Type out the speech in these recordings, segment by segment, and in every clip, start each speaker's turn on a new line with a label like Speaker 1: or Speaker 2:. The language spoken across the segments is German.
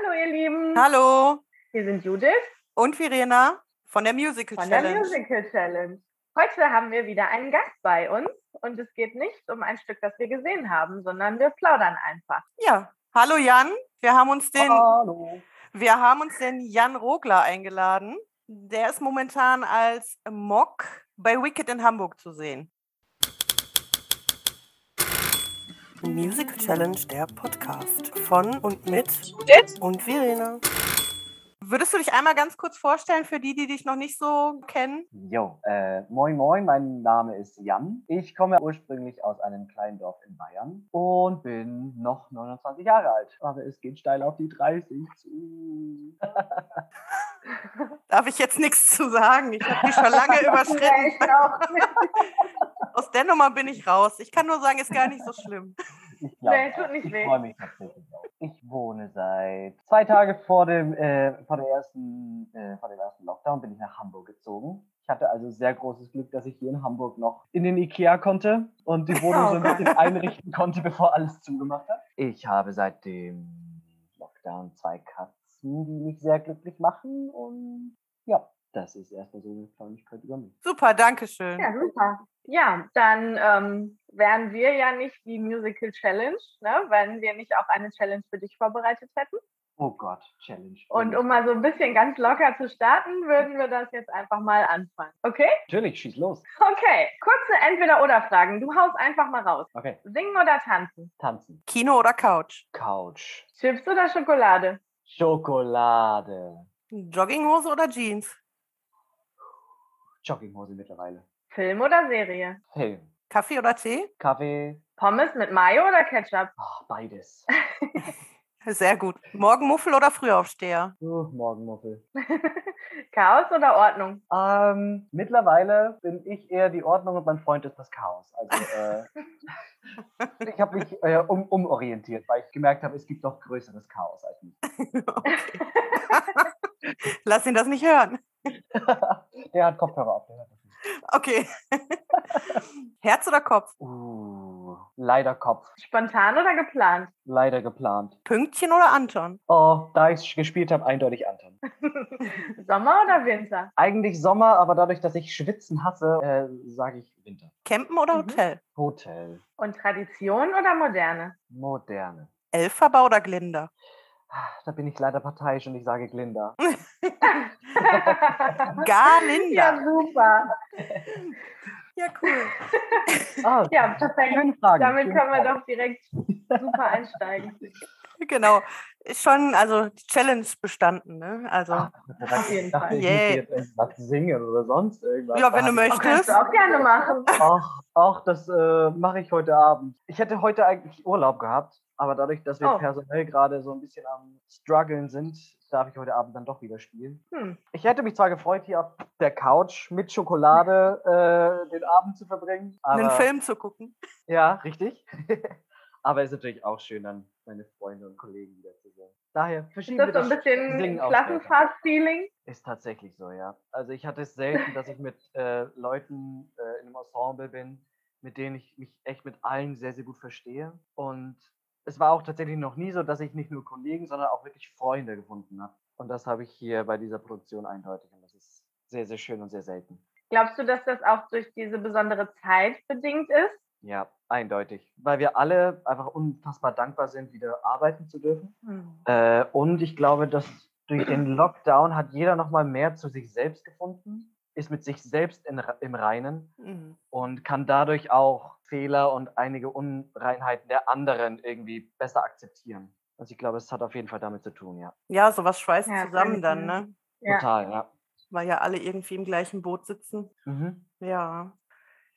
Speaker 1: Hallo ihr Lieben.
Speaker 2: Hallo.
Speaker 1: Wir sind Judith.
Speaker 2: Und Verena von der Musical
Speaker 1: von
Speaker 2: Challenge.
Speaker 1: der Musical Challenge. Heute haben wir wieder einen Gast bei uns und es geht nicht um ein Stück, das wir gesehen haben, sondern wir plaudern einfach.
Speaker 2: Ja. Hallo Jan. Wir haben uns den,
Speaker 3: Hallo.
Speaker 2: wir haben uns den Jan Rogler eingeladen. Der ist momentan als Mock bei Wicked in Hamburg zu sehen. Musical Challenge, der Podcast von und mit
Speaker 1: Judith?
Speaker 2: und Verena. Würdest du dich einmal ganz kurz vorstellen für die, die dich noch nicht so kennen?
Speaker 3: Jo, äh, moin moin, mein Name ist Jan. Ich komme ursprünglich aus einem kleinen Dorf in Bayern und bin noch 29 Jahre alt. Aber es geht steil auf die 30 zu.
Speaker 2: Darf ich jetzt nichts zu sagen? Ich habe die schon lange überschritten. Aus der Nummer bin ich raus. Ich kann nur sagen, ist gar nicht so schlimm.
Speaker 3: Ich glaube,
Speaker 1: Nee, tut nicht
Speaker 3: ich
Speaker 1: weh.
Speaker 3: freue mich tatsächlich auch. Ich wohne seit zwei Tage vor dem, äh, vor, der ersten, äh, vor dem ersten Lockdown bin ich nach Hamburg gezogen. Ich hatte also sehr großes Glück, dass ich hier in Hamburg noch in den Ikea konnte und die Wohnung so ein bisschen einrichten konnte, bevor alles zugemacht hat. Ich habe seit dem Lockdown zwei Katzen, die mich sehr glücklich machen und ja, das ist erstmal so eine Kleinigkeit über mich.
Speaker 2: Super, danke schön.
Speaker 1: Ja, super. Ja, dann ähm, wären wir ja nicht die Musical Challenge, ne, wenn wir nicht auch eine Challenge für dich vorbereitet hätten.
Speaker 3: Oh Gott, Challenge.
Speaker 1: Und um mal so ein bisschen ganz locker zu starten, würden wir das jetzt einfach mal anfangen. Okay?
Speaker 3: Natürlich, schieß los.
Speaker 1: Okay. Kurze Entweder-Oder-Fragen. Du haust einfach mal raus.
Speaker 3: Okay,
Speaker 1: Singen oder tanzen?
Speaker 3: tanzen.
Speaker 2: Kino oder Couch?
Speaker 3: Couch.
Speaker 1: Chips oder Schokolade?
Speaker 3: Schokolade.
Speaker 2: Jogginghose oder Jeans?
Speaker 3: Jogginghose mittlerweile.
Speaker 1: Film oder Serie?
Speaker 3: Film.
Speaker 2: Kaffee oder Tee?
Speaker 3: Kaffee.
Speaker 1: Pommes mit Mayo oder Ketchup?
Speaker 3: Oh, beides.
Speaker 2: Sehr gut. Morgenmuffel oder Frühaufsteher?
Speaker 3: Uh, Morgenmuffel.
Speaker 1: Chaos oder Ordnung?
Speaker 3: Ähm, mittlerweile bin ich eher die Ordnung und mein Freund ist das Chaos. Also äh, ich habe mich äh, um, umorientiert, weil ich gemerkt habe, es gibt doch größeres Chaos als mich.
Speaker 2: Lass ihn das nicht hören.
Speaker 3: der hat Kopfhörer auf. Der nicht.
Speaker 2: Okay. Herz oder Kopf?
Speaker 3: Uh, leider Kopf.
Speaker 1: Spontan oder geplant?
Speaker 3: Leider geplant.
Speaker 2: Pünktchen oder Anton?
Speaker 3: Oh, da ich gespielt habe, eindeutig Anton.
Speaker 1: Sommer oder Winter?
Speaker 3: Eigentlich Sommer, aber dadurch, dass ich Schwitzen hasse, äh, sage ich Winter.
Speaker 2: Campen oder
Speaker 1: Mhm.
Speaker 2: Hotel?
Speaker 3: Hotel.
Speaker 1: Und Tradition oder Moderne?
Speaker 3: Moderne.
Speaker 2: Elferbau oder Glinder?
Speaker 3: Da bin ich leider parteiisch und ich sage Glinda.
Speaker 2: Galinda.
Speaker 1: ja, super.
Speaker 2: Ja, cool.
Speaker 3: Ah,
Speaker 1: Ja, perfekt.
Speaker 3: schöne Frage.
Speaker 1: Damit
Speaker 3: schöne
Speaker 1: können wir
Speaker 3: Frage.
Speaker 1: doch direkt super einsteigen.
Speaker 2: Genau. Ist schon, also die Challenge bestanden, ne? Also,
Speaker 3: Ah,
Speaker 1: Auf jeden
Speaker 3: ich dachte,
Speaker 1: Fall.
Speaker 3: ich
Speaker 2: Yay.
Speaker 3: müsste jetzt irgendwas singen oder sonst irgendwas.
Speaker 2: ja, wenn du
Speaker 1: Das kannst
Speaker 2: möchtest.
Speaker 1: du auch gerne machen.
Speaker 3: Ach, ach das äh, mache ich heute Abend. Ich hätte heute eigentlich Urlaub gehabt, aber dadurch, dass wir
Speaker 1: Oh.
Speaker 3: personell gerade so ein bisschen am struggeln sind, darf ich heute Abend dann doch wieder spielen.
Speaker 1: Hm.
Speaker 3: Ich hätte mich zwar gefreut, hier auf der Couch mit Schokolade äh, den Abend zu verbringen. Aber,
Speaker 2: einen Film zu gucken.
Speaker 3: Ja, richtig. aber es ist natürlich auch schön, dann meine Freunde und Kollegen wieder zu sehen. Daher
Speaker 1: Ist
Speaker 3: verschieben
Speaker 1: das
Speaker 3: wir
Speaker 1: so ein
Speaker 3: das
Speaker 1: bisschen. Klassenfahrt-Feeling?
Speaker 3: Ist tatsächlich so, ja. Also ich hatte es selten, dass ich mit äh, Leuten äh, in einem Ensemble bin, mit denen ich mich echt mit allen sehr, sehr gut verstehe. Und es war auch tatsächlich noch nie so, dass ich nicht nur Kollegen, sondern auch wirklich Freunde gefunden habe. Und das habe ich hier bei dieser Produktion eindeutig. Und das ist sehr, sehr schön und sehr selten.
Speaker 1: Glaubst du, dass das auch durch diese besondere Zeit bedingt ist?
Speaker 3: Ja, eindeutig. Weil wir alle einfach unfassbar dankbar sind, wieder arbeiten zu dürfen. Äh, und ich glaube, dass durch den Lockdown hat jeder nochmal mehr zu sich selbst gefunden, ist mit sich selbst in, im Reinen
Speaker 2: Mhm.
Speaker 3: und kann dadurch auch Fehler und einige Unreinheiten der anderen irgendwie besser akzeptieren. Also ich glaube, es hat auf jeden Fall damit zu tun, ja.
Speaker 2: Ja, sowas schweißt
Speaker 1: Ja,
Speaker 2: zusammen dann, ne?
Speaker 1: Ja.
Speaker 3: Total, ja.
Speaker 2: Weil ja alle irgendwie im gleichen Boot sitzen.
Speaker 3: Mhm.
Speaker 2: Ja.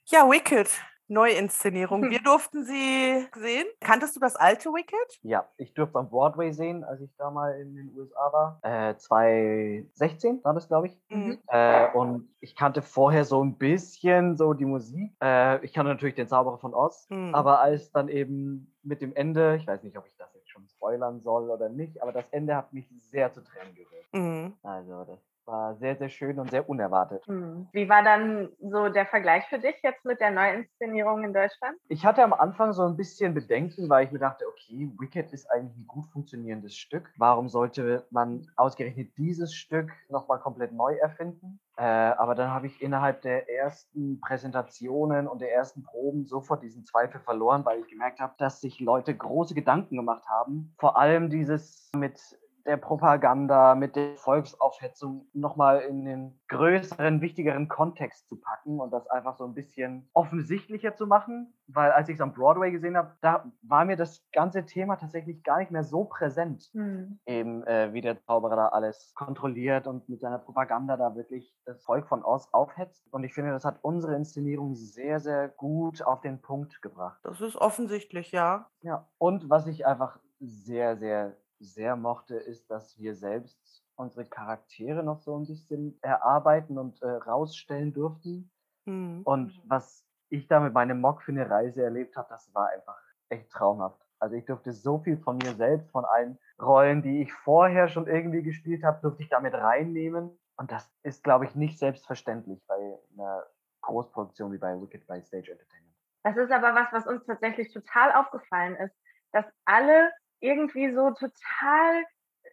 Speaker 2: Ja, Wicked. Neuinszenierung. Wir durften sie sehen. Kanntest du das alte Wicked?
Speaker 3: Ja, ich durfte am Broadway sehen, als ich da mal in den USA war. Äh, 2016 war das, glaube ich.
Speaker 2: Mhm.
Speaker 3: Äh, und ich kannte vorher so ein bisschen so die Musik. Äh, ich kannte natürlich den Zauberer von Oz.
Speaker 2: Mhm.
Speaker 3: Aber als dann eben mit dem Ende, ich weiß nicht, ob ich das jetzt schon spoilern soll oder nicht, aber das Ende hat mich sehr zu Tränen gerührt.
Speaker 2: Mhm.
Speaker 3: Also das war sehr, sehr schön und sehr unerwartet.
Speaker 1: Hm. Wie war dann so der Vergleich für dich jetzt mit der Neuinszenierung in Deutschland?
Speaker 3: Ich hatte am Anfang so ein bisschen Bedenken, weil ich mir dachte, okay, Wicked ist eigentlich ein gut funktionierendes Stück. Warum sollte man ausgerechnet dieses Stück nochmal komplett neu erfinden? Äh, aber dann habe ich innerhalb der ersten Präsentationen und der ersten Proben sofort diesen Zweifel verloren, weil ich gemerkt habe, dass sich Leute große Gedanken gemacht haben. Vor allem dieses mit der Propaganda, mit der Volksaufhetzung nochmal in den größeren, wichtigeren Kontext zu packen und das einfach so ein bisschen offensichtlicher zu machen. Weil als ich es am Broadway gesehen habe, da war mir das ganze Thema tatsächlich gar nicht mehr so präsent. Hm. Eben äh, wie der Zauberer da alles kontrolliert und mit seiner Propaganda da wirklich das Volk von Oz aufhetzt. Und ich finde, das hat unsere Inszenierung sehr, sehr gut auf den Punkt gebracht.
Speaker 2: Das ist offensichtlich, ja.
Speaker 3: Ja, und was ich einfach sehr, sehr sehr mochte, ist, dass wir selbst unsere Charaktere noch so ein bisschen erarbeiten und äh, rausstellen durften. Mhm. Und was ich da mit meinem Mock für eine Reise erlebt habe, das war einfach echt traumhaft. Also ich durfte so viel von mir selbst, von allen Rollen, die ich vorher schon irgendwie gespielt habe, durfte ich damit reinnehmen. Und das ist, glaube ich, nicht selbstverständlich bei einer Großproduktion wie bei Wicked by Stage Entertainment.
Speaker 1: Das ist aber was, was uns tatsächlich total aufgefallen ist, dass alle irgendwie so total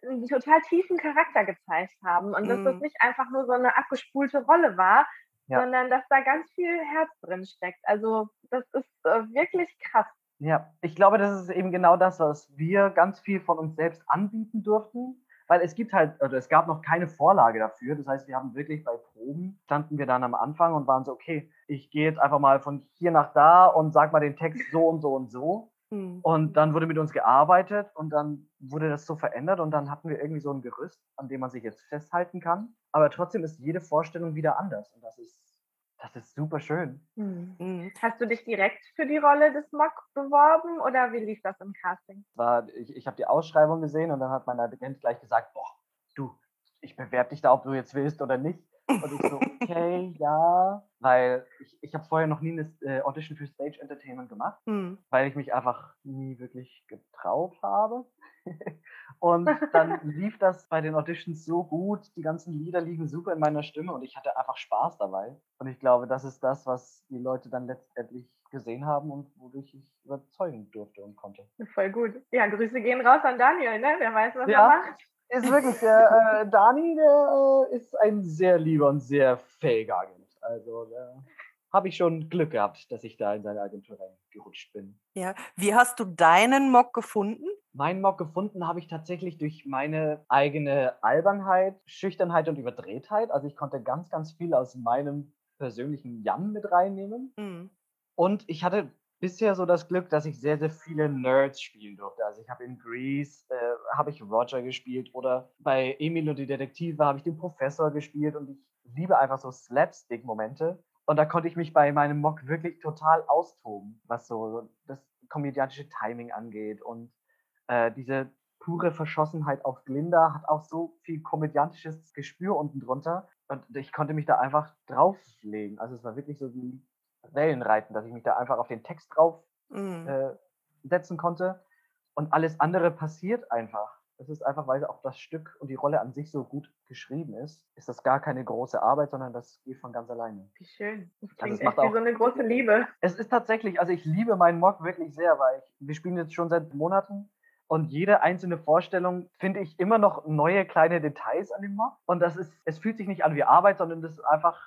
Speaker 1: einen total tiefen Charakter gezeigt haben und dass das mhm. nicht einfach nur so eine abgespulte Rolle war, ja. sondern dass da ganz viel Herz drin steckt. Also das ist äh, wirklich krass.
Speaker 3: Ja, ich glaube, das ist eben genau das, was wir ganz viel von uns selbst anbieten durften, weil es gibt halt, oder es gab noch keine Vorlage dafür. Das heißt, wir haben wirklich bei Proben standen wir dann am Anfang und waren so, okay, ich gehe jetzt einfach mal von hier nach da und sag mal den Text so und so und so. Mhm. Und dann wurde mit uns gearbeitet und dann wurde das so verändert und dann hatten wir irgendwie so ein Gerüst, an dem man sich jetzt festhalten kann. Aber trotzdem ist jede Vorstellung wieder anders und das ist, das ist super schön.
Speaker 1: Mhm. mhm. Hast du dich direkt für die Rolle des Mock beworben oder wie lief das im Casting?
Speaker 3: War, ich ich habe die Ausschreibung gesehen und dann hat mein Agent gleich gesagt, boah, du, ich bewerbe dich da, ob du jetzt willst oder nicht. Und ich so, okay, ja, weil ich, ich habe vorher noch nie eine äh, Audition für Stage Entertainment gemacht, mhm. weil ich mich einfach nie wirklich getraut habe. und dann lief das bei den Auditions so gut, die ganzen Lieder liegen super in meiner Stimme und ich hatte einfach Spaß dabei. Und ich glaube, das ist das, was die Leute dann letztendlich gesehen haben und wodurch ich überzeugen durfte und konnte.
Speaker 1: Voll gut. Ja, Grüße gehen raus an Daniel, ne? Wer weiß, was ja. er macht
Speaker 3: ist wirklich, der äh, Dani, der äh, ist ein sehr lieber und sehr fähiger Agent. Also da habe ich schon Glück gehabt, dass ich da in seine Agentur reingerutscht bin.
Speaker 2: Ja, wie hast du deinen Mock gefunden?
Speaker 3: Meinen Mock gefunden habe ich tatsächlich durch meine eigene Albernheit, Schüchternheit und Überdrehtheit. Also ich konnte ganz, ganz viel aus meinem persönlichen Jan mit reinnehmen. Mhm. Und ich hatte bisher so das Glück, dass ich sehr, sehr viele Nerds spielen durfte. Also ich habe in Grease, äh, habe ich Roger gespielt oder bei Emil und die Detektive habe ich den Professor gespielt und ich liebe einfach so Slapstick-Momente. Und da konnte ich mich bei meinem Mock wirklich total austoben, was so das komödiantische Timing angeht. Und äh, diese pure Verschossenheit auf Glinda hat auch so viel komödiantisches Gespür unten drunter. Und ich konnte mich da einfach drauflegen. Also es war wirklich so wie Wellenreiten, dass ich mich da einfach auf den Text drauf mhm. äh, setzen konnte und alles andere passiert einfach. Es ist einfach, weil auch das Stück und die Rolle an sich so gut geschrieben ist, ist das gar keine große Arbeit, sondern das geht von ganz alleine.
Speaker 1: Wie schön. Das also klingt also echt wie so eine große Liebe.
Speaker 3: Es ist tatsächlich, also ich liebe meinen Mock wirklich sehr, weil ich, wir spielen jetzt schon seit Monaten und jede einzelne Vorstellung finde ich immer noch neue kleine Details an dem Mock. Und das ist, es fühlt sich nicht an wie Arbeit, sondern das ist einfach,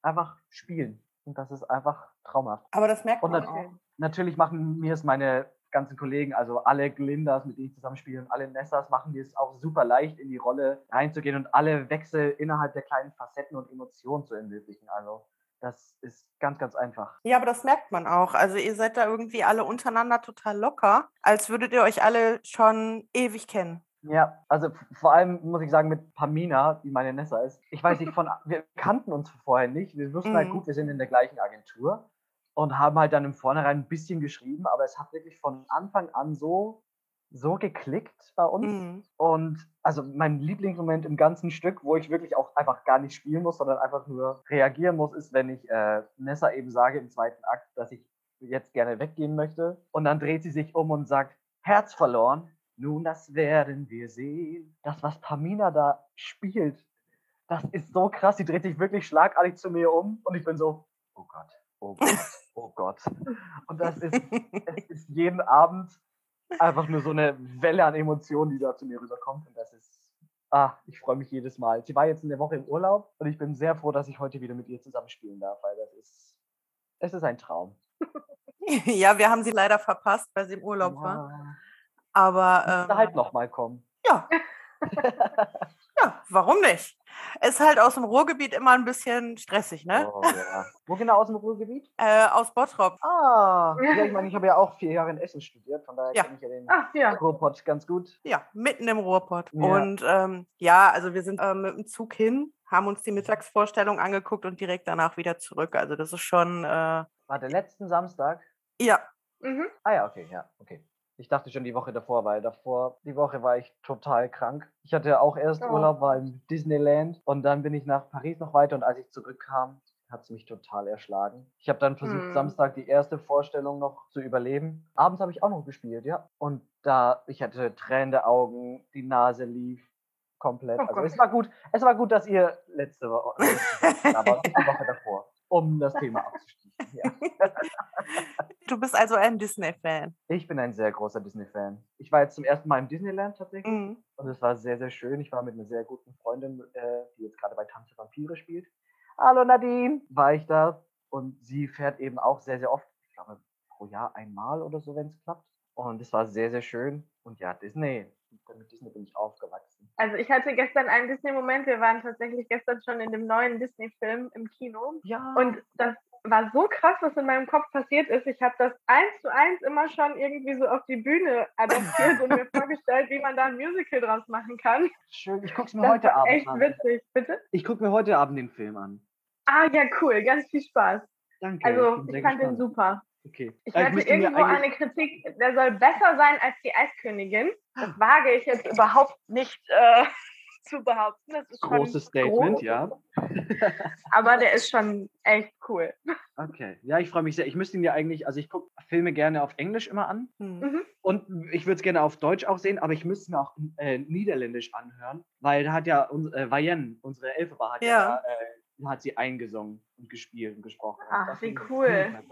Speaker 3: einfach Spielen. Und das ist einfach traumhaft.
Speaker 2: Aber das merkt
Speaker 3: man
Speaker 2: nat
Speaker 3: auch. Natürlich machen mir es meine ganzen Kollegen, also alle Glindas, mit denen ich zusammenspiele und alle Nessas, machen mir es auch super leicht, in die Rolle reinzugehen und alle Wechsel innerhalb der kleinen Facetten und Emotionen zu ermöglichen. Also das ist ganz, ganz einfach.
Speaker 2: Ja, aber das merkt man auch. Also ihr seid da irgendwie alle untereinander total locker, als würdet ihr euch alle schon ewig kennen.
Speaker 3: Ja, also vor allem muss ich sagen, mit Pamina, die meine Nessa ist. Ich weiß nicht, von, wir kannten uns vorher nicht. Wir wussten halt mhm. halt gut, wir sind in der gleichen Agentur und haben halt dann im Vornherein ein bisschen geschrieben, aber es hat wirklich von Anfang an so, so geklickt bei uns. Mhm. Und also mein Lieblingsmoment im ganzen Stück, wo ich wirklich auch einfach gar nicht spielen muss, sondern einfach nur reagieren muss, ist, wenn ich äh, Nessa eben sage im zweiten Akt, dass ich jetzt gerne weggehen möchte. Und dann dreht sie sich um und sagt, Herz verloren. Nun, das werden wir sehen. Das, was Pamina da spielt, Das ist so krass. Sie dreht sich wirklich schlagartig zu mir um und ich bin so, oh Gott, oh Gott, oh Gott. Und das ist, es ist jeden Abend einfach nur so eine Welle an Emotionen, die da zu mir rüberkommt. Und das ist, ah, ich freue mich jedes Mal. Sie war jetzt eine Woche im Urlaub und ich bin sehr froh, dass ich heute wieder mit ihr zusammen spielen darf, weil das ist, es ist ein Traum.
Speaker 2: ja, wir haben sie leider verpasst, weil sie im Urlaub war. Aber
Speaker 3: Müsste
Speaker 2: ähm,
Speaker 3: halt nochmal kommen.
Speaker 2: ja. ja, warum nicht? Ist halt aus dem Ruhrgebiet immer ein bisschen stressig, ne?
Speaker 3: Oh, ja. Wo genau aus dem Ruhrgebiet?
Speaker 2: Äh, aus Bottrop.
Speaker 3: Ah, ja, ich meine, ich habe ja auch vier Jahre in Essen studiert, von daher
Speaker 2: Ja.
Speaker 3: kenne ich ja den
Speaker 1: Ach ja.
Speaker 3: Ruhrpott ganz gut.
Speaker 2: Ja, mitten im Ruhrpott.
Speaker 3: Ja.
Speaker 2: Und ähm, ja, also wir sind ähm, mit dem Zug hin, haben uns die Mittagsvorstellung angeguckt und direkt danach wieder zurück. Also das ist schon, äh,
Speaker 3: War der letzten Samstag?
Speaker 2: ja,
Speaker 1: Mhm.
Speaker 3: Ah ja, okay, ja, okay. Ich dachte schon die Woche davor, weil davor, die Woche war ich total krank. Ich hatte auch erst
Speaker 1: Oh.
Speaker 3: Urlaub, war im Disneyland und dann bin ich nach Paris noch weiter und als ich zurückkam, hat es mich total erschlagen. Ich habe dann versucht,
Speaker 1: Hm.
Speaker 3: Samstag die erste Vorstellung noch zu überleben. Abends habe ich auch noch gespielt, ja. Und da, ich hatte tränende Augen, die Nase lief komplett.
Speaker 1: Oh
Speaker 3: also
Speaker 1: Gott.
Speaker 3: es war gut, es war gut, dass ihr letzte Woche, aber die Woche davor, um das Thema abzuschließen. Ja.
Speaker 2: du bist also ein Disney-Fan.
Speaker 3: Ich bin ein sehr großer Disney-Fan. Ich war jetzt zum ersten Mal im Disneyland tatsächlich
Speaker 2: Mhm.
Speaker 3: und es war sehr, sehr schön. Ich war mit einer sehr guten Freundin, äh, die jetzt gerade bei Tanze Vampire spielt. Hallo Nadine! War ich da und sie fährt eben auch sehr, sehr oft, ich glaube pro Jahr einmal oder so, wenn es klappt. Und es war sehr, sehr schön. Und ja, Disney, mit Disney bin ich aufgewachsen.
Speaker 1: Also ich hatte gestern einen Disney-Moment. Wir waren tatsächlich gestern schon in dem neuen Disney-Film im Kino.
Speaker 3: Ja.
Speaker 1: Und das war so krass, was in meinem Kopf passiert ist. Ich habe das eins zu eins immer schon irgendwie so auf die Bühne adaptiert und mir vorgestellt, wie man da ein Musical draus machen kann.
Speaker 3: schön. Ich gucke es mir
Speaker 1: Das
Speaker 3: heute Abend
Speaker 1: echt
Speaker 3: an.
Speaker 1: witzig. Bitte?
Speaker 3: Ich gucke mir heute Abend den Film an.
Speaker 1: Ah ja, cool. Ganz viel Spaß.
Speaker 3: Danke.
Speaker 1: Also ich
Speaker 3: sehr
Speaker 1: fand den
Speaker 3: gespannt.
Speaker 1: super.
Speaker 3: Okay.
Speaker 1: Ich
Speaker 3: Ja,
Speaker 1: hatte irgendwo eine Kritik, der soll besser sein als die Eiskönigin. Das wage ich jetzt überhaupt nicht äh, zu behaupten. Das ist schon
Speaker 3: Großes Statement,
Speaker 1: groß,
Speaker 3: ja.
Speaker 1: Aber der ist schon echt cool.
Speaker 3: Okay. Ja, ich freue mich sehr. Ich müsste ihn ja eigentlich, also ich gucke Filme gerne auf Englisch immer an.
Speaker 2: Mhm.
Speaker 1: Mhm.
Speaker 3: Und ich würde es gerne auf Deutsch auch sehen, aber ich müsste es mir auch äh, Niederländisch anhören, weil da hat ja uns, äh, Vayenne, unsere Elfenbar, hat ja,
Speaker 2: Ja.
Speaker 3: äh, hat sie eingesungen und gespielt und gesprochen. Und
Speaker 1: Ach,
Speaker 3: das
Speaker 1: wie
Speaker 3: würde ich
Speaker 1: cool.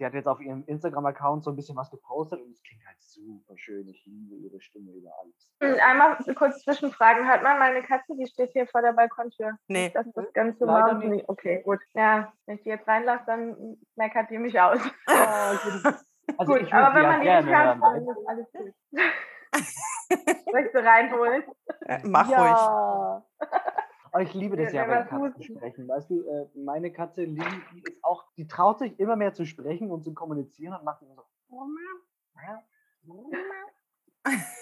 Speaker 3: Sie hat jetzt auf ihrem Instagram-Account so ein bisschen was gepostet und es klingt halt super schön. Ich liebe ihre Stimme über alles.
Speaker 1: Und Einmal kurz zwischenfragen. Hört man meine Katze, die steht hier vor der Balkontür.
Speaker 2: Nee.
Speaker 1: Nicht, dass das Ganze
Speaker 3: Leider nicht.
Speaker 1: Okay, gut. Ja, wenn ich die jetzt reinlasse, dann meckert die mich aus.
Speaker 3: Ja, würde- also
Speaker 1: gut, aber wenn
Speaker 3: ja
Speaker 1: man die nicht hört, dann ist alles gut. Soll ich sie reinholen?
Speaker 2: Äh, mach ruhig.
Speaker 3: Oh, ich liebe das
Speaker 1: Ja,
Speaker 3: ja,
Speaker 1: wenn
Speaker 3: Katzen
Speaker 1: husten.
Speaker 3: sprechen. Weißt du, äh, meine Katze Lee, die ist auch, die traut sich immer mehr zu sprechen und zu kommunizieren und macht immer so.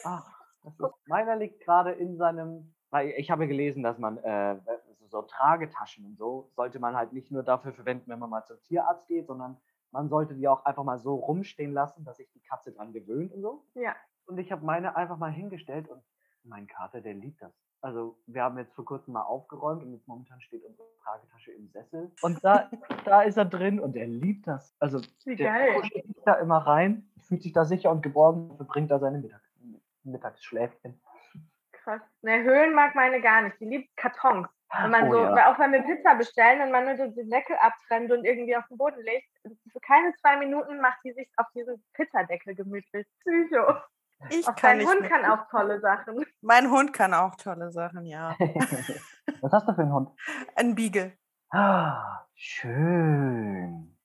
Speaker 3: Ach, das ist, meiner liegt gerade in seinem. Weil ich habe gelesen, dass man äh, so, so Tragetaschen und so sollte man halt nicht nur dafür verwenden, wenn man mal zum Tierarzt geht, sondern man sollte die auch einfach mal so rumstehen lassen, dass sich die Katze dran gewöhnt und so.
Speaker 1: Ja.
Speaker 3: Und ich habe meine einfach mal hingestellt und mein Kater, der liebt das. Also wir haben jetzt vor kurzem mal aufgeräumt und jetzt momentan steht unsere Tragetasche im Sessel. Und da, da ist er drin und er liebt das. Also
Speaker 1: Wie
Speaker 3: der sich da immer rein, fühlt sich da sicher und geborgen und verbringt da seine Mittag Mittagsschläfchen.
Speaker 1: Krass. Ne, Höhlen mag meine gar nicht. Die liebt Kartons. Wenn man
Speaker 3: Oh
Speaker 1: so,
Speaker 3: ja.
Speaker 1: auch wenn wir Pizza bestellen und man nur den Deckel abtrennt und irgendwie auf den Boden legt, für keine zwei Minuten macht die sich auf diesen Pizzadeckel gemütlich. Psycho.
Speaker 2: Ich
Speaker 1: Auch
Speaker 2: kann
Speaker 1: dein. Hund
Speaker 2: mit-
Speaker 1: kann auch tolle Sachen.
Speaker 2: Mein Hund kann auch tolle Sachen, ja.
Speaker 3: Was hast du für einen Hund?
Speaker 2: Ein Beagle.
Speaker 3: Ah, schön.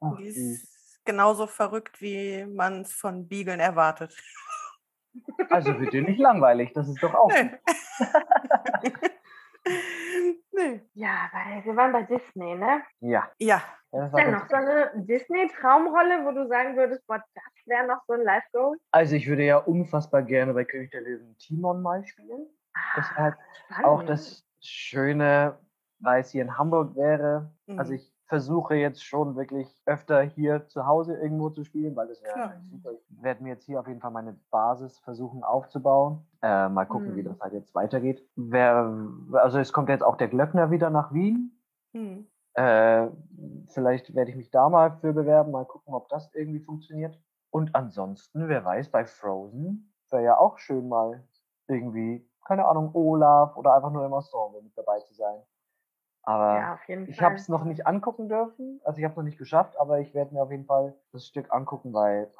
Speaker 3: Ach,
Speaker 2: Die ist genauso verrückt, wie man es von Beaglen erwartet.
Speaker 3: Also wird dir nicht langweilig, das ist doch auch. Gut.
Speaker 2: nee.
Speaker 1: Ja, weil wir waren bei Disney, ne?
Speaker 3: Ja.
Speaker 2: Ja,
Speaker 3: ja das
Speaker 1: Ist denn noch so eine Disney-Traumrolle, wo du sagen würdest, boah, das wäre noch so ein Live-Goal?
Speaker 3: Also ich würde ja unfassbar gerne bei König der Löwen Timon mal spielen. Das wäre halt auch das Schöne, weil es hier in Hamburg wäre. Also
Speaker 2: Mhm.
Speaker 3: ich versuche jetzt schon wirklich öfter hier zu Hause irgendwo zu spielen, weil das wäre
Speaker 2: Klar.
Speaker 3: halt super. Ich werde mir jetzt hier auf jeden Fall meine Basis versuchen aufzubauen. Äh, mal gucken, wie
Speaker 1: Mhm.
Speaker 3: das halt jetzt weitergeht. Wer, also es kommt jetzt auch der Glöckner wieder nach Wien.
Speaker 2: Hm.
Speaker 3: Äh, vielleicht werde ich mich da mal für bewerben, mal gucken, ob das irgendwie funktioniert. Und ansonsten, wer weiß, bei Frozen wäre ja auch schön mal irgendwie keine Ahnung, Olaf oder einfach nur im Ensemble mit dabei zu sein. Aber
Speaker 1: Ja,
Speaker 3: ich habe es noch nicht angucken dürfen, also ich habe es noch nicht geschafft, aber ich werde mir auf jeden Fall das Stück angucken, weil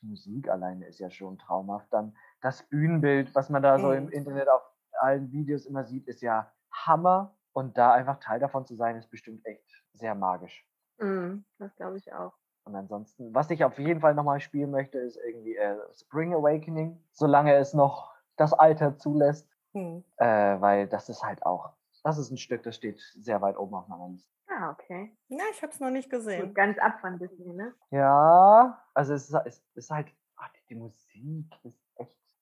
Speaker 3: die Musik alleine ist ja schon traumhaft. Dann das Bühnenbild, was man da so im. Internet auf allen Videos immer sieht, ist ja Hammer. Und da einfach Teil davon zu sein, ist bestimmt echt sehr magisch.
Speaker 1: Mhm, das glaube ich auch.
Speaker 3: Und ansonsten, was ich auf jeden Fall nochmal spielen möchte, ist irgendwie äh, Spring Awakening, solange es noch das Alter zulässt,
Speaker 2: Hm.
Speaker 3: äh, weil das ist halt auch, das ist ein Stück, das steht sehr weit oben auf meiner Liste.
Speaker 1: Ah, okay.
Speaker 2: Ja, ich habe es noch nicht
Speaker 1: So
Speaker 2: gesehen.
Speaker 1: ganz ab von Disney, ne?
Speaker 3: Ja, also es ist, es ist halt, ach, die, die Musik ist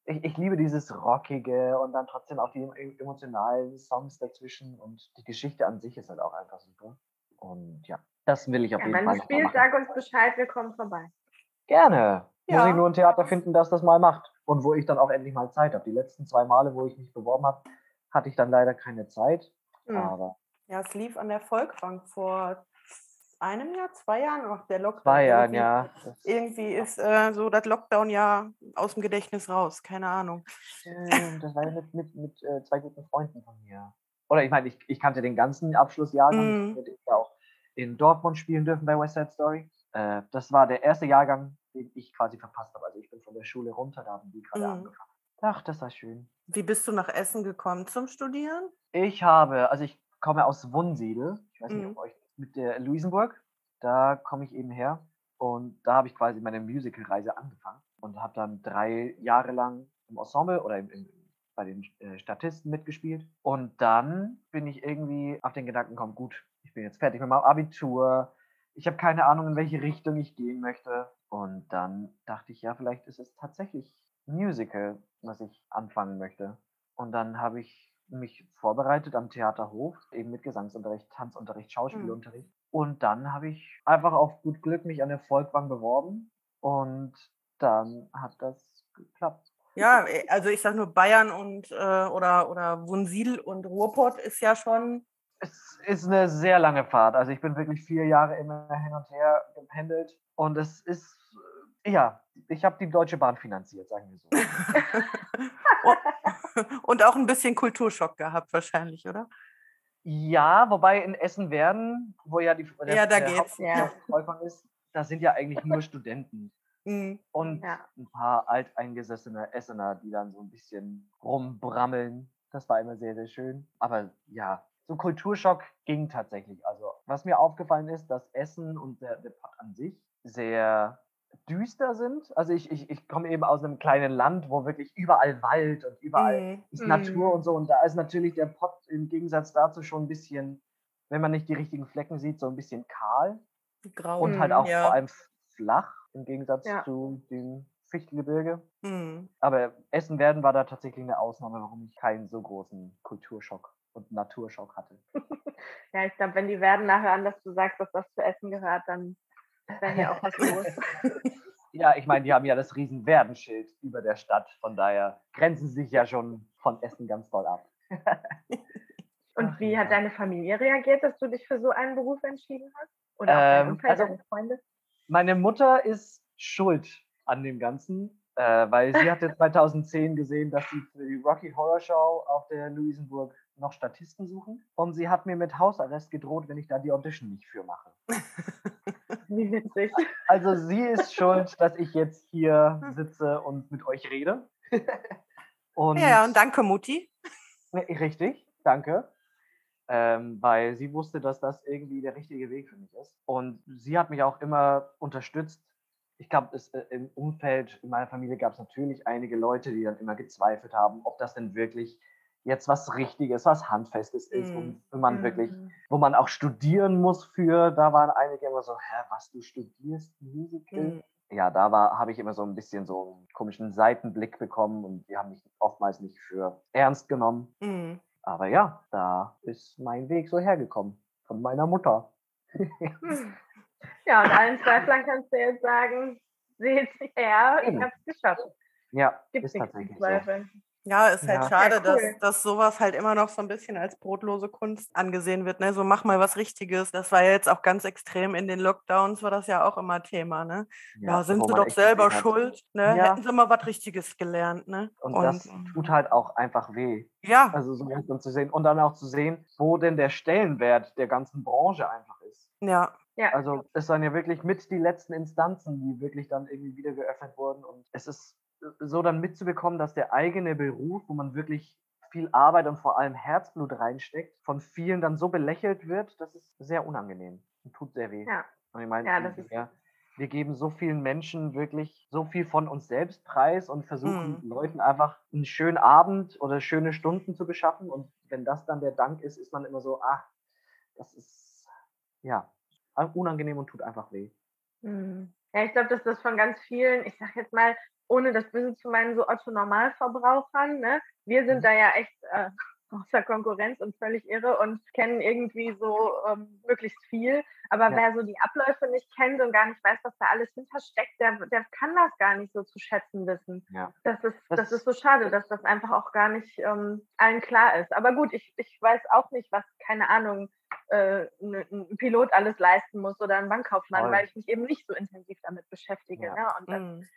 Speaker 3: ich, ich liebe dieses Rockige und dann trotzdem auch die em- emotionalen Songs dazwischen und die Geschichte an sich ist halt auch einfach super. Und ja, das will ich auf
Speaker 1: Ja,
Speaker 3: jeden
Speaker 1: wenn
Speaker 3: Fall
Speaker 1: du
Speaker 3: noch mal
Speaker 1: spielst, sag uns Bescheid, wir kommen vorbei.
Speaker 3: Gerne. Muss
Speaker 2: Ja.
Speaker 3: ich nur ein Theater finden, das das mal macht. Und wo ich dann auch endlich mal Zeit habe. Die letzten zwei Male, wo ich mich beworben habe, hatte ich dann leider keine Zeit.
Speaker 1: Hm.
Speaker 3: Aber
Speaker 2: Ja, es lief an der Volkbank vor einem Jahr, zwei Jahren, auch der Lockdown.
Speaker 3: zwei Jahren, ja.
Speaker 2: Irgendwie ist äh, so das Lockdown-Jahr aus dem Gedächtnis raus. Keine Ahnung.
Speaker 3: das war ja mit, mit, mit äh, zwei guten Freunden von mir. Oder ich meine, ich, ich kannte den ganzen Abschlussjahrgang,
Speaker 2: Mhm.
Speaker 3: dem ich ja auch in Dortmund spielen dürfen bei West Side Story. Äh, das war der erste Jahrgang, den ich quasi verpasst habe. Also ich bin von der Schule runter, da haben die gerade
Speaker 2: Mhm.
Speaker 3: angefangen. Ach, das war schön.
Speaker 2: Wie bist du nach Essen gekommen zum Studieren?
Speaker 3: Ich habe, also ich komme aus Wunsiedel. Ich weiß nicht,
Speaker 2: Mhm.
Speaker 3: ob euch mit der Luisenburg. Da komme ich eben her. Und da habe ich quasi meine Musical-Reise angefangen und habe dann drei Jahre lang im Ensemble oder im, im, bei den äh, Statisten mitgespielt. Und dann bin ich irgendwie auf den Gedanken gekommen, gut, ich bin jetzt fertig mit meinem Abitur. Ich habe keine Ahnung, in welche Richtung ich gehen möchte. Und dann dachte ich, ja, vielleicht ist es tatsächlich Musical, was ich anfangen möchte. Und dann habe ich mich vorbereitet am Theaterhof, eben mit Gesangsunterricht, Tanzunterricht, Schauspielunterricht. Und dann habe ich einfach auf gut Glück mich an der Volkwang beworben und dann hat das geklappt.
Speaker 2: Ja, äh, also ich sage nur Bayern und äh, oder, oder Wunsiedel und Ruhrpott ist ja schon.
Speaker 3: Es ist eine sehr lange Fahrt. Also ich bin wirklich vier Jahre immer hin und her gependelt und es ist, äh, ja, ich habe die Deutsche Bahn finanziert, sagen wir so.
Speaker 2: und auch ein bisschen Kulturschock gehabt wahrscheinlich, oder?
Speaker 3: Ja, wobei in Essen-Werden, wo ja die der,
Speaker 2: Ja, da
Speaker 3: der
Speaker 2: geht's.
Speaker 1: Ja.
Speaker 3: ist, da sind ja eigentlich nur Studenten.
Speaker 2: Mhm.
Speaker 3: und
Speaker 1: Ja.
Speaker 3: ein paar alteingesessene Essener, die dann so ein bisschen rumbrammeln. Das war immer sehr, sehr schön. Aber ja, so Kulturschock ging tatsächlich. Also, was mir aufgefallen ist, dass Essen und der, der Pott an sich sehr düster sind. Also ich, ich, ich komme eben aus einem kleinen Land, wo wirklich überall Wald und überall
Speaker 2: Mhm.
Speaker 3: ist
Speaker 1: Mhm.
Speaker 3: Natur und so. Und da ist natürlich der Pott im Gegensatz dazu schon ein bisschen, wenn man nicht die richtigen Flecken sieht, so ein bisschen kahl.
Speaker 2: Grau.
Speaker 3: Und halt
Speaker 1: Mhm,
Speaker 3: auch
Speaker 2: ja.
Speaker 3: vor allem flach im Gegensatz
Speaker 1: Ja.
Speaker 3: zu dem Fichtelgebirge.
Speaker 2: Mhm.
Speaker 3: Aber Essen-Werden war da tatsächlich eine Ausnahme, warum ich keinen so großen Kulturschock und Naturschock hatte.
Speaker 1: Ja, ich glaube, wenn die werden nachher hören, dass du sagst, dass das zu essen gehört, dann wäre hier auch was los.
Speaker 3: Ja, ich meine, die haben ja das riesen Werdenschild über der Stadt, von daher grenzen sie sich ja schon von Essen ganz doll ab.
Speaker 1: Und
Speaker 3: Ach
Speaker 1: wie
Speaker 3: ja.
Speaker 1: hat deine Familie reagiert, dass du dich für so einen Beruf entschieden hast? Oder auch
Speaker 3: Ähm,
Speaker 1: Umfeld,
Speaker 3: also-
Speaker 1: deine Freunde?
Speaker 3: Meine Mutter ist schuld an dem Ganzen, äh, weil sie hatte 2010 gesehen, dass sie für die Rocky Horror Show auf der Luisenburg noch Statisten suchen. Und sie hat mir mit Hausarrest gedroht, wenn ich da die Audition nicht für mache.
Speaker 1: Wie witzig.
Speaker 3: Also sie ist schuld, dass ich jetzt hier sitze und mit euch rede. Und
Speaker 2: Ja, und danke, Mutti.
Speaker 3: Richtig, danke. Ähm, weil sie wusste, dass das irgendwie der richtige Weg für mich ist. Und sie hat mich auch immer unterstützt. Ich glaube, äh, im Umfeld, in meiner Familie gab es natürlich einige Leute, die dann immer gezweifelt haben, ob das denn wirklich jetzt was Richtiges, was Handfestes ist,
Speaker 2: Mhm.
Speaker 3: wenn man wirklich,
Speaker 1: Mhm.
Speaker 3: wo man auch studieren muss für. Da waren einige immer so, hä, was, du studierst Musical?
Speaker 2: Mhm.
Speaker 3: ja, da war, habe ich immer so ein bisschen so einen komischen Seitenblick bekommen und die haben mich oftmals nicht für ernst genommen.
Speaker 2: Mhm.
Speaker 3: Aber ja, da ist mein Weg so hergekommen. Von meiner Mutter.
Speaker 1: Ja, und allen Zweiflern kannst du jetzt sagen, seht her, ich
Speaker 3: Eben.
Speaker 1: hab's geschafft.
Speaker 3: Ja,
Speaker 1: Gibt
Speaker 3: ist tatsächlich so.
Speaker 2: Ja, ist halt
Speaker 3: Ja.
Speaker 2: schade,
Speaker 1: Ja,
Speaker 2: dass,
Speaker 1: cool.
Speaker 2: dass sowas halt immer noch so ein bisschen als brotlose Kunst angesehen wird. Ne? So mach mal was Richtiges. Das war ja jetzt auch ganz extrem in den Lockdowns, war das ja auch immer Thema. Ne? Ja, sind
Speaker 3: wo
Speaker 2: sie doch selber schuld. Ne?
Speaker 3: Ja.
Speaker 2: Hätten sie mal was Richtiges gelernt. Ne?
Speaker 3: Und, das tut halt auch einfach weh.
Speaker 2: ja,
Speaker 3: Also so dann zu sehen und dann auch zu sehen, wo denn der Stellenwert der ganzen Branche einfach ist.
Speaker 2: ja,
Speaker 1: Ja.
Speaker 3: Also es waren ja wirklich mit die letzten Instanzen, die wirklich dann irgendwie wieder geöffnet wurden. Und es ist so dann mitzubekommen, dass der eigene Beruf, wo man wirklich viel Arbeit und vor allem Herzblut reinsteckt, von vielen dann so belächelt wird, das ist sehr unangenehm und tut sehr weh.
Speaker 1: Ja.
Speaker 3: Und ich meine,
Speaker 1: Ja, das ist-
Speaker 3: wir, wir geben so vielen Menschen wirklich so viel von uns selbst preis und versuchen
Speaker 2: Mhm.
Speaker 3: Leuten einfach einen schönen Abend oder schöne Stunden zu beschaffen. Und wenn das dann der Dank ist, ist man immer so, ach, das ist ja unangenehm und tut einfach weh.
Speaker 1: Hm. Ja, ich glaube, dass das von ganz vielen, ich sag jetzt mal, ohne das Böse zu meinen, so Otto-Normalverbrauchern, ne? Wir sind
Speaker 3: Mhm.
Speaker 1: da ja echt äh, außer Konkurrenz und völlig irre und kennen irgendwie so ähm, möglichst viel. Aber
Speaker 3: Ja.
Speaker 1: wer so die Abläufe nicht kennt und gar nicht weiß, was da alles hintersteckt, der, der kann das gar nicht so zu schätzen wissen.
Speaker 3: Ja.
Speaker 1: Das ist, das,
Speaker 3: Das-
Speaker 1: ist so schade, dass das einfach auch gar nicht ähm, allen klar ist. Aber gut, ich, ich weiß auch nicht, was, keine Ahnung, äh, ein, Pilot alles leisten muss oder ein Bankkaufmann,
Speaker 3: Voll.
Speaker 1: weil ich mich eben nicht so intensiv damit beschäftige.
Speaker 3: Ja.
Speaker 1: Ne? Und dann,
Speaker 2: mm,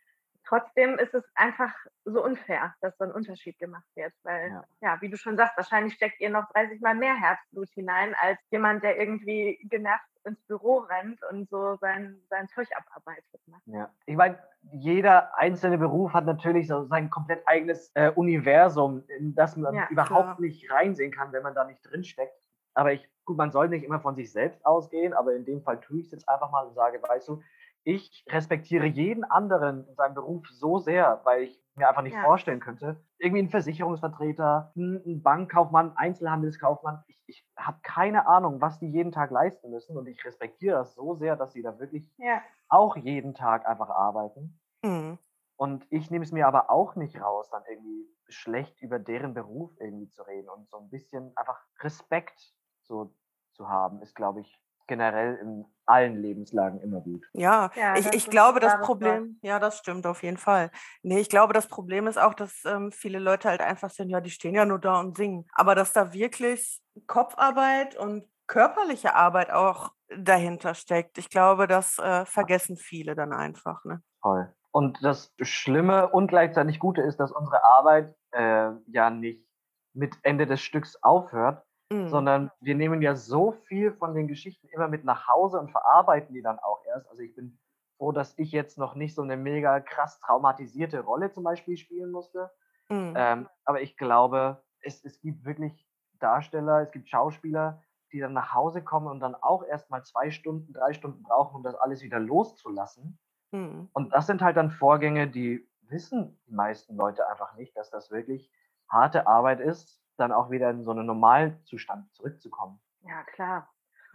Speaker 1: trotzdem ist es einfach so unfair, dass so ein Unterschied gemacht wird. Weil,
Speaker 3: Ja.
Speaker 1: ja. wie du schon sagst, wahrscheinlich steckt ihr noch 30 Mal mehr Herzblut hinein, als jemand, der irgendwie genervt ins Büro rennt und so sein, sein Zeug abarbeitet. Ne?
Speaker 3: Ja. Ich meine, jeder einzelne Beruf hat natürlich so sein komplett eigenes äh, Universum, in das man
Speaker 1: Ja,
Speaker 3: überhaupt
Speaker 2: klar.
Speaker 3: nicht reinsehen kann, wenn man da nicht drin steckt. Aber ich, gut, man soll nicht immer von sich selbst ausgehen, aber in dem Fall tue ich es jetzt einfach mal und sage, weißt du, ich respektiere jeden anderen in seinem Beruf so sehr, weil ich mir einfach nicht
Speaker 1: Ja.
Speaker 3: vorstellen könnte, irgendwie ein Versicherungsvertreter, ein ein Bankkaufmann, Einzelhandelskaufmann, ich, ich habe keine Ahnung, was die jeden Tag leisten müssen und ich respektiere das so sehr, dass sie da wirklich
Speaker 1: Ja,
Speaker 3: auch jeden Tag einfach arbeiten.
Speaker 2: mm.
Speaker 3: Und ich nehme es mir aber auch nicht raus, dann irgendwie schlecht über deren Beruf irgendwie zu reden und so ein bisschen einfach Respekt so zu haben, ist, glaube ich, generell in allen Lebenslagen immer gut.
Speaker 2: Ja,
Speaker 1: Ja,
Speaker 2: ich, ich glaube, das. Problem, ja, das stimmt auf jeden Fall. Nee, ich glaube, das Problem ist auch, dass ähm, viele Leute halt einfach sind, ja, die stehen ja nur da und singen. Aber dass da wirklich Kopfarbeit und körperliche Arbeit auch dahinter steckt, ich glaube, das äh, vergessen viele dann einfach. Ne?
Speaker 3: Toll. Und das Schlimme und gleichzeitig Gute ist, dass unsere Arbeit äh, ja nicht mit Ende des Stücks aufhört,
Speaker 2: Mm.
Speaker 3: sondern wir nehmen ja so viel von den Geschichten immer mit nach Hause und verarbeiten die dann auch erst. Also ich bin froh, dass ich jetzt noch nicht so eine mega krass traumatisierte Rolle zum Beispiel spielen musste.
Speaker 2: Mm.
Speaker 3: Ähm, aber ich glaube, es, es gibt wirklich Darsteller, es gibt Schauspieler, die dann nach Hause kommen und dann auch erst mal zwei Stunden, drei Stunden brauchen, um das alles wieder loszulassen.
Speaker 2: Mm.
Speaker 3: Und das sind halt dann Vorgänge, die wissen die meisten Leute einfach nicht, dass das wirklich harte Arbeit ist, dann auch wieder in so einen Normalzustand zurückzukommen.
Speaker 1: Ja, klar.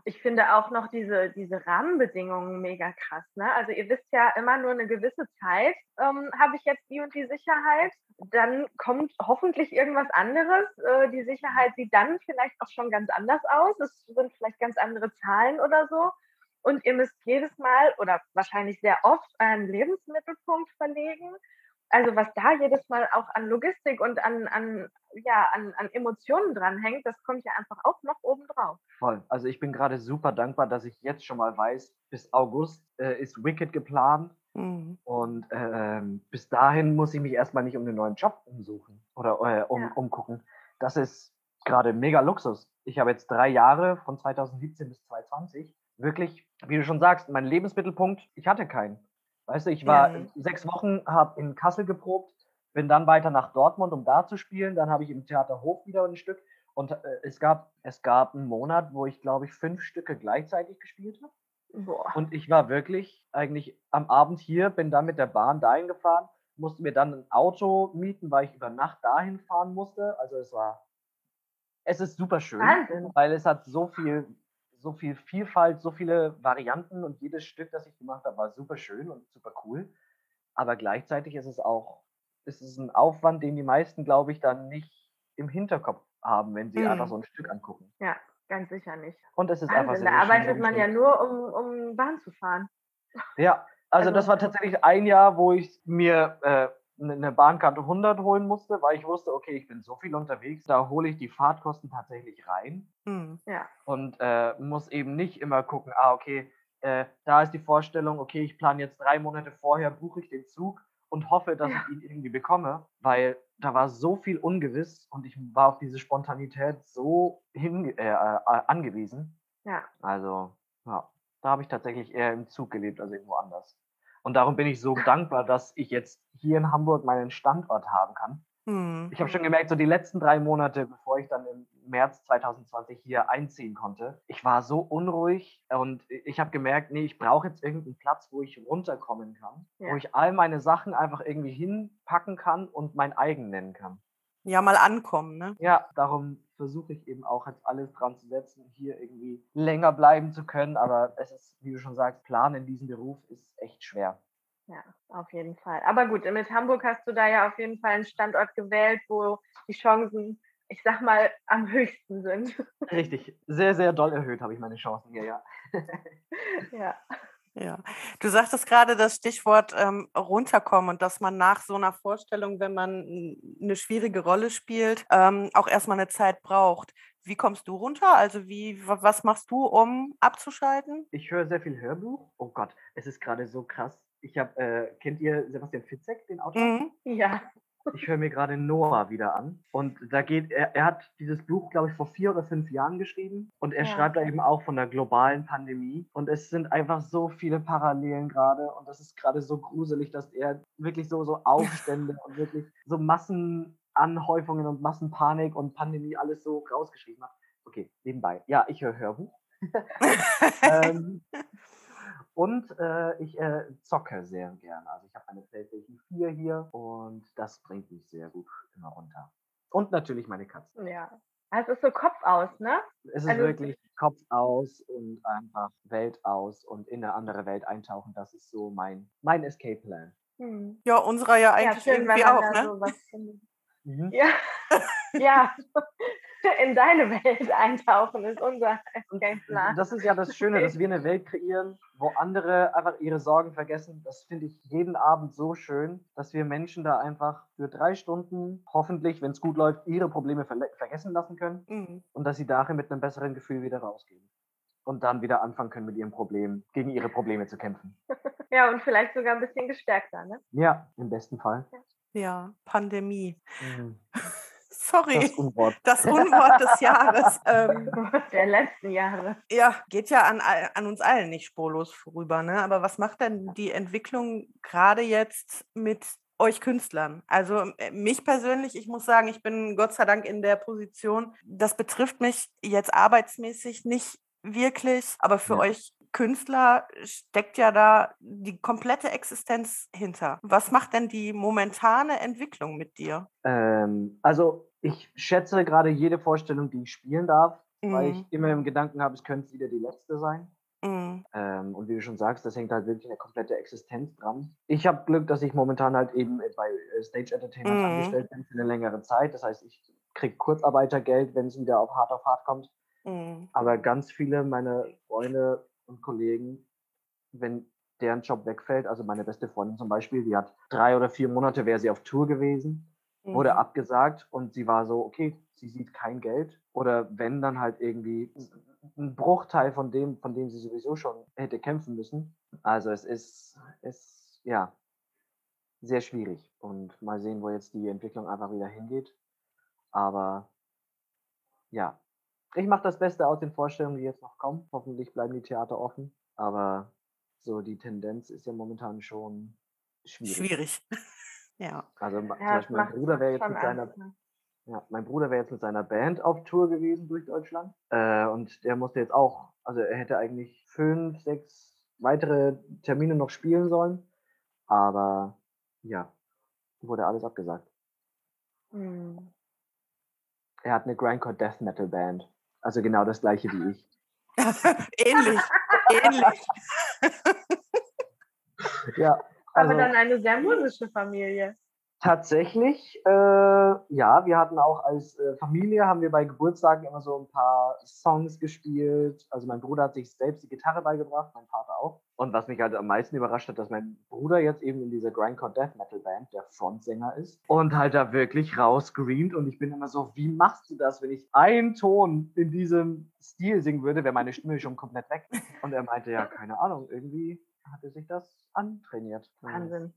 Speaker 1: Ich finde auch noch diese, diese Rahmenbedingungen mega krass. Ne? Also ihr wisst ja immer nur eine gewisse Zeit, ähm, habe ich jetzt die und die Sicherheit. Dann kommt hoffentlich irgendwas anderes. Äh, die Sicherheit sieht dann vielleicht auch schon ganz anders aus. Es sind vielleicht ganz andere Zahlen oder so. Und ihr müsst jedes Mal oder wahrscheinlich sehr oft einen Lebensmittelpunkt verlegen. Also was da jedes Mal auch an Logistik und an, an, ja, an, an Emotionen dranhängt, das kommt ja einfach auch noch oben drauf.
Speaker 3: Voll. Also ich bin gerade super dankbar, dass ich jetzt schon mal weiß, bis August äh, ist Wicked geplant.
Speaker 2: Mm.
Speaker 3: Und ähm, bis dahin muss ich mich erstmal nicht um einen neuen Job umsuchen oder äh, um,
Speaker 1: Ja.
Speaker 3: umgucken. Das ist gerade mega Luxus. Ich habe jetzt drei Jahre von 2017 bis 2020 wirklich, wie du schon sagst, mein Lebensmittelpunkt, ich hatte keinen. Weißt du, ich war
Speaker 2: Mhm.
Speaker 3: sechs Wochen, habe in Kassel geprobt, bin dann weiter nach Dortmund, um da zu spielen. Dann habe ich im Theater Hof wieder ein Stück. Und äh, es, gab, es gab einen Monat, wo ich, glaube ich, fünf Stücke gleichzeitig gespielt habe. Und ich war wirklich eigentlich am Abend hier, bin dann mit der Bahn dahin gefahren, musste mir dann ein Auto mieten, weil ich über Nacht dahin fahren musste. Also es war, es ist super schön,
Speaker 1: Wahnsinn.
Speaker 3: weil es hat so viel, so viel Vielfalt, so viele Varianten und jedes Stück, das ich gemacht habe, war super schön und super cool. Aber gleichzeitig ist es auch, ist es ein Aufwand, den die meisten, glaube ich, dann nicht im Hinterkopf haben, wenn sie
Speaker 2: Mhm.
Speaker 3: einfach so ein Stück angucken.
Speaker 1: Ja, ganz sicher nicht.
Speaker 3: Und es ist einfach
Speaker 1: Wahnsinn,
Speaker 3: sehr,
Speaker 1: da
Speaker 3: sehr schön
Speaker 1: arbeitet man ja nur, um, um Bahn zu fahren.
Speaker 3: Ja, also,
Speaker 1: Also-
Speaker 3: das war tatsächlich ein Jahr, wo ich mir äh, eine Bahnkarte 100 holen musste, weil ich wusste, okay, ich bin so viel unterwegs, da hole ich die Fahrtkosten tatsächlich rein.
Speaker 2: Mhm.
Speaker 1: Ja.
Speaker 3: Und äh, muss eben nicht immer gucken, ah, okay, äh, da ist die Vorstellung, okay, ich plane jetzt drei Monate vorher, buche ich den Zug und hoffe, dass
Speaker 1: Ja.
Speaker 3: ich ihn irgendwie bekomme, weil da war so viel ungewiss und ich war auf diese Spontanität so hin, äh, äh, angewiesen.
Speaker 1: Ja.
Speaker 3: Also, ja, da habe ich tatsächlich eher im Zug gelebt als irgendwo anders. Und darum bin ich so dankbar, dass ich jetzt hier in Hamburg meinen Standort haben kann.
Speaker 2: Mhm.
Speaker 3: Ich habe schon gemerkt, so die letzten drei Monate, bevor ich dann im März 2020 hier einziehen konnte, ich war so unruhig und ich habe gemerkt, nee, ich brauche jetzt irgendeinen Platz, wo ich runterkommen kann, wo
Speaker 1: Ja.
Speaker 3: ich all meine Sachen einfach irgendwie hinpacken kann und mein eigen nennen kann.
Speaker 2: Ja, mal ankommen, ne?
Speaker 3: Ja, darum versuche ich eben auch jetzt alles dran zu setzen, hier irgendwie länger bleiben zu können. Aber es ist, wie du schon sagst, Plan in diesem Beruf ist echt schwer.
Speaker 1: Ja, auf jeden Fall. Aber gut, mit Hamburg hast du da ja auf jeden Fall einen Standort gewählt, wo die Chancen, ich sag mal, am höchsten sind.
Speaker 3: Richtig, sehr, sehr doll erhöht habe ich meine Chancen hier, ja.
Speaker 1: ja.
Speaker 2: Ja, du sagtest gerade das Stichwort ähm, runterkommen und dass man nach so einer Vorstellung, wenn man eine schwierige Rolle spielt, ähm, auch erstmal eine Zeit braucht. Wie kommst du runter? Also wie, wa- was machst du, um abzuschalten?
Speaker 3: Ich höre sehr viel Hörbuch. Oh Gott, es ist gerade so krass. Ich habe, äh, kennt ihr Sebastian Fitzek, den Autor?
Speaker 2: Mhm.
Speaker 1: Ja.
Speaker 3: Ich höre mir gerade Noah wieder an. Und da geht, er, er hat dieses Buch, glaube ich, vor vier oder fünf Jahren geschrieben. Und er
Speaker 1: Ja.
Speaker 3: schreibt da eben auch von der globalen Pandemie. Und es sind einfach so viele Parallelen gerade. Und das ist gerade so gruselig, dass er wirklich so, so Aufstände und wirklich so Massenanhäufungen und Massenpanik und Pandemie alles so rausgeschrieben hat. Okay, nebenbei. Ja, ich höre Hörbuch. ähm, und äh, ich äh, zocke sehr gerne. Also ich habe eine PlayStation 4 hier und das bringt mich sehr gut immer runter. Und natürlich meine Katze.
Speaker 1: Ja. Also es ist so Kopf aus, ne?
Speaker 3: Es ist
Speaker 1: Also-
Speaker 3: wirklich Kopf aus und einfach Welt aus und in eine andere Welt eintauchen. Das ist so mein, mein Escape Plan.
Speaker 1: Hm.
Speaker 2: Ja, unserer ja
Speaker 1: Ja,
Speaker 2: eigentlich
Speaker 1: schön, wenn
Speaker 2: irgendwie auch, ne?
Speaker 1: so.
Speaker 3: Mhm.
Speaker 1: Ja. ja. In deine Welt eintauchen ist unser Escape-Plan.
Speaker 3: Das ist ja das Schöne, dass wir eine Welt kreieren, wo andere einfach ihre Sorgen vergessen. Das finde ich jeden Abend so schön, dass wir Menschen da einfach für drei Stunden, hoffentlich, wenn es gut läuft, ihre Probleme verle- vergessen lassen können
Speaker 2: Mhm.
Speaker 3: und dass sie darin mit einem besseren Gefühl wieder rausgehen. Und dann wieder anfangen können, mit ihrem Problem, gegen ihre Probleme zu kämpfen.
Speaker 1: Ja, und vielleicht sogar ein bisschen gestärkter, ne?
Speaker 3: Ja, im besten Fall.
Speaker 2: Ja, Pandemie.
Speaker 3: Mhm.
Speaker 2: Sorry.
Speaker 3: Das Unwort.
Speaker 2: Das Unwort des Jahres. Ähm,
Speaker 1: Der letzten Jahre.
Speaker 2: ja, geht ja an, an uns allen nicht spurlos vorüber, ne? Aber was macht denn die Entwicklung gerade jetzt mit euch Künstlern? Also äh, mich persönlich, ich muss sagen, ich bin Gott sei Dank in der Position, das betrifft mich jetzt arbeitsmäßig nicht wirklich, aber für
Speaker 3: Ja.
Speaker 2: euch Künstler steckt ja da die komplette Existenz hinter. Was macht denn die momentane Entwicklung mit dir?
Speaker 3: Ähm, also, ich schätze gerade jede Vorstellung, die ich spielen darf, weil
Speaker 2: Mhm.
Speaker 3: ich immer im Gedanken habe, es könnte wieder die letzte sein.
Speaker 2: Mhm.
Speaker 3: Ähm, und wie du schon sagst, das hängt halt wirklich eine komplette Existenz dran. Ich habe Glück, dass ich momentan halt eben bei äh, Stage Entertainment
Speaker 2: Mhm.
Speaker 3: angestellt bin für eine längere Zeit. Das heißt, ich kriege Kurzarbeitergeld, wenn es wieder auf hart auf hart kommt.
Speaker 2: Mhm.
Speaker 3: Aber ganz viele meiner Freunde und Kollegen, wenn deren Job wegfällt, also meine beste Freundin zum Beispiel, die hat drei oder vier Monate, wäre sie auf Tour gewesen, wurde
Speaker 2: Mhm.
Speaker 3: abgesagt und sie war so, okay, sie sieht kein Geld. Oder wenn dann halt irgendwie ein Bruchteil von dem, von dem sie sowieso schon hätte kämpfen müssen. Also es ist, ist ja sehr schwierig. Und mal sehen, wo jetzt die Entwicklung einfach wieder hingeht. Aber ja, ich mache das Beste aus den Vorstellungen, die jetzt noch kommen. Hoffentlich bleiben die Theater offen. Aber so die Tendenz ist ja momentan schon schwierig.
Speaker 2: Schwierig. ja.
Speaker 3: Also ma- zum
Speaker 1: Ja,
Speaker 3: Beispiel mein Bruder wäre jetzt mit seiner
Speaker 1: Angst, ne?
Speaker 3: ja, mein Bruder wäre jetzt mit seiner Band auf Tour gewesen durch Deutschland. Äh, und der musste jetzt auch, also er hätte eigentlich fünf, sechs weitere Termine noch spielen sollen. Aber ja, wurde alles abgesagt.
Speaker 1: Hm.
Speaker 3: Er hat eine Grindcore Death Metal Band. Also genau das gleiche wie ich.
Speaker 2: ähnlich. ähnlich.
Speaker 3: Ja,
Speaker 1: Aber
Speaker 3: also
Speaker 1: dann eine sehr musische Familie.
Speaker 3: tatsächlich, äh, ja, wir hatten auch als äh, Familie, haben wir bei Geburtstagen immer so ein paar Songs gespielt. Also mein Bruder hat sich selbst die Gitarre beigebracht, mein Vater auch. Und was mich halt am meisten überrascht hat, dass mein Bruder jetzt eben in dieser Grindcore Death Metal Band der Frontsänger ist und halt da wirklich rausgreent. Und ich bin immer so, wie machst du das, wenn ich einen Ton in diesem Stil singen würde, wäre meine Stimme schon komplett weg. Und er meinte, ja, keine Ahnung, irgendwie hat er sich das antrainiert.
Speaker 1: Wahnsinn.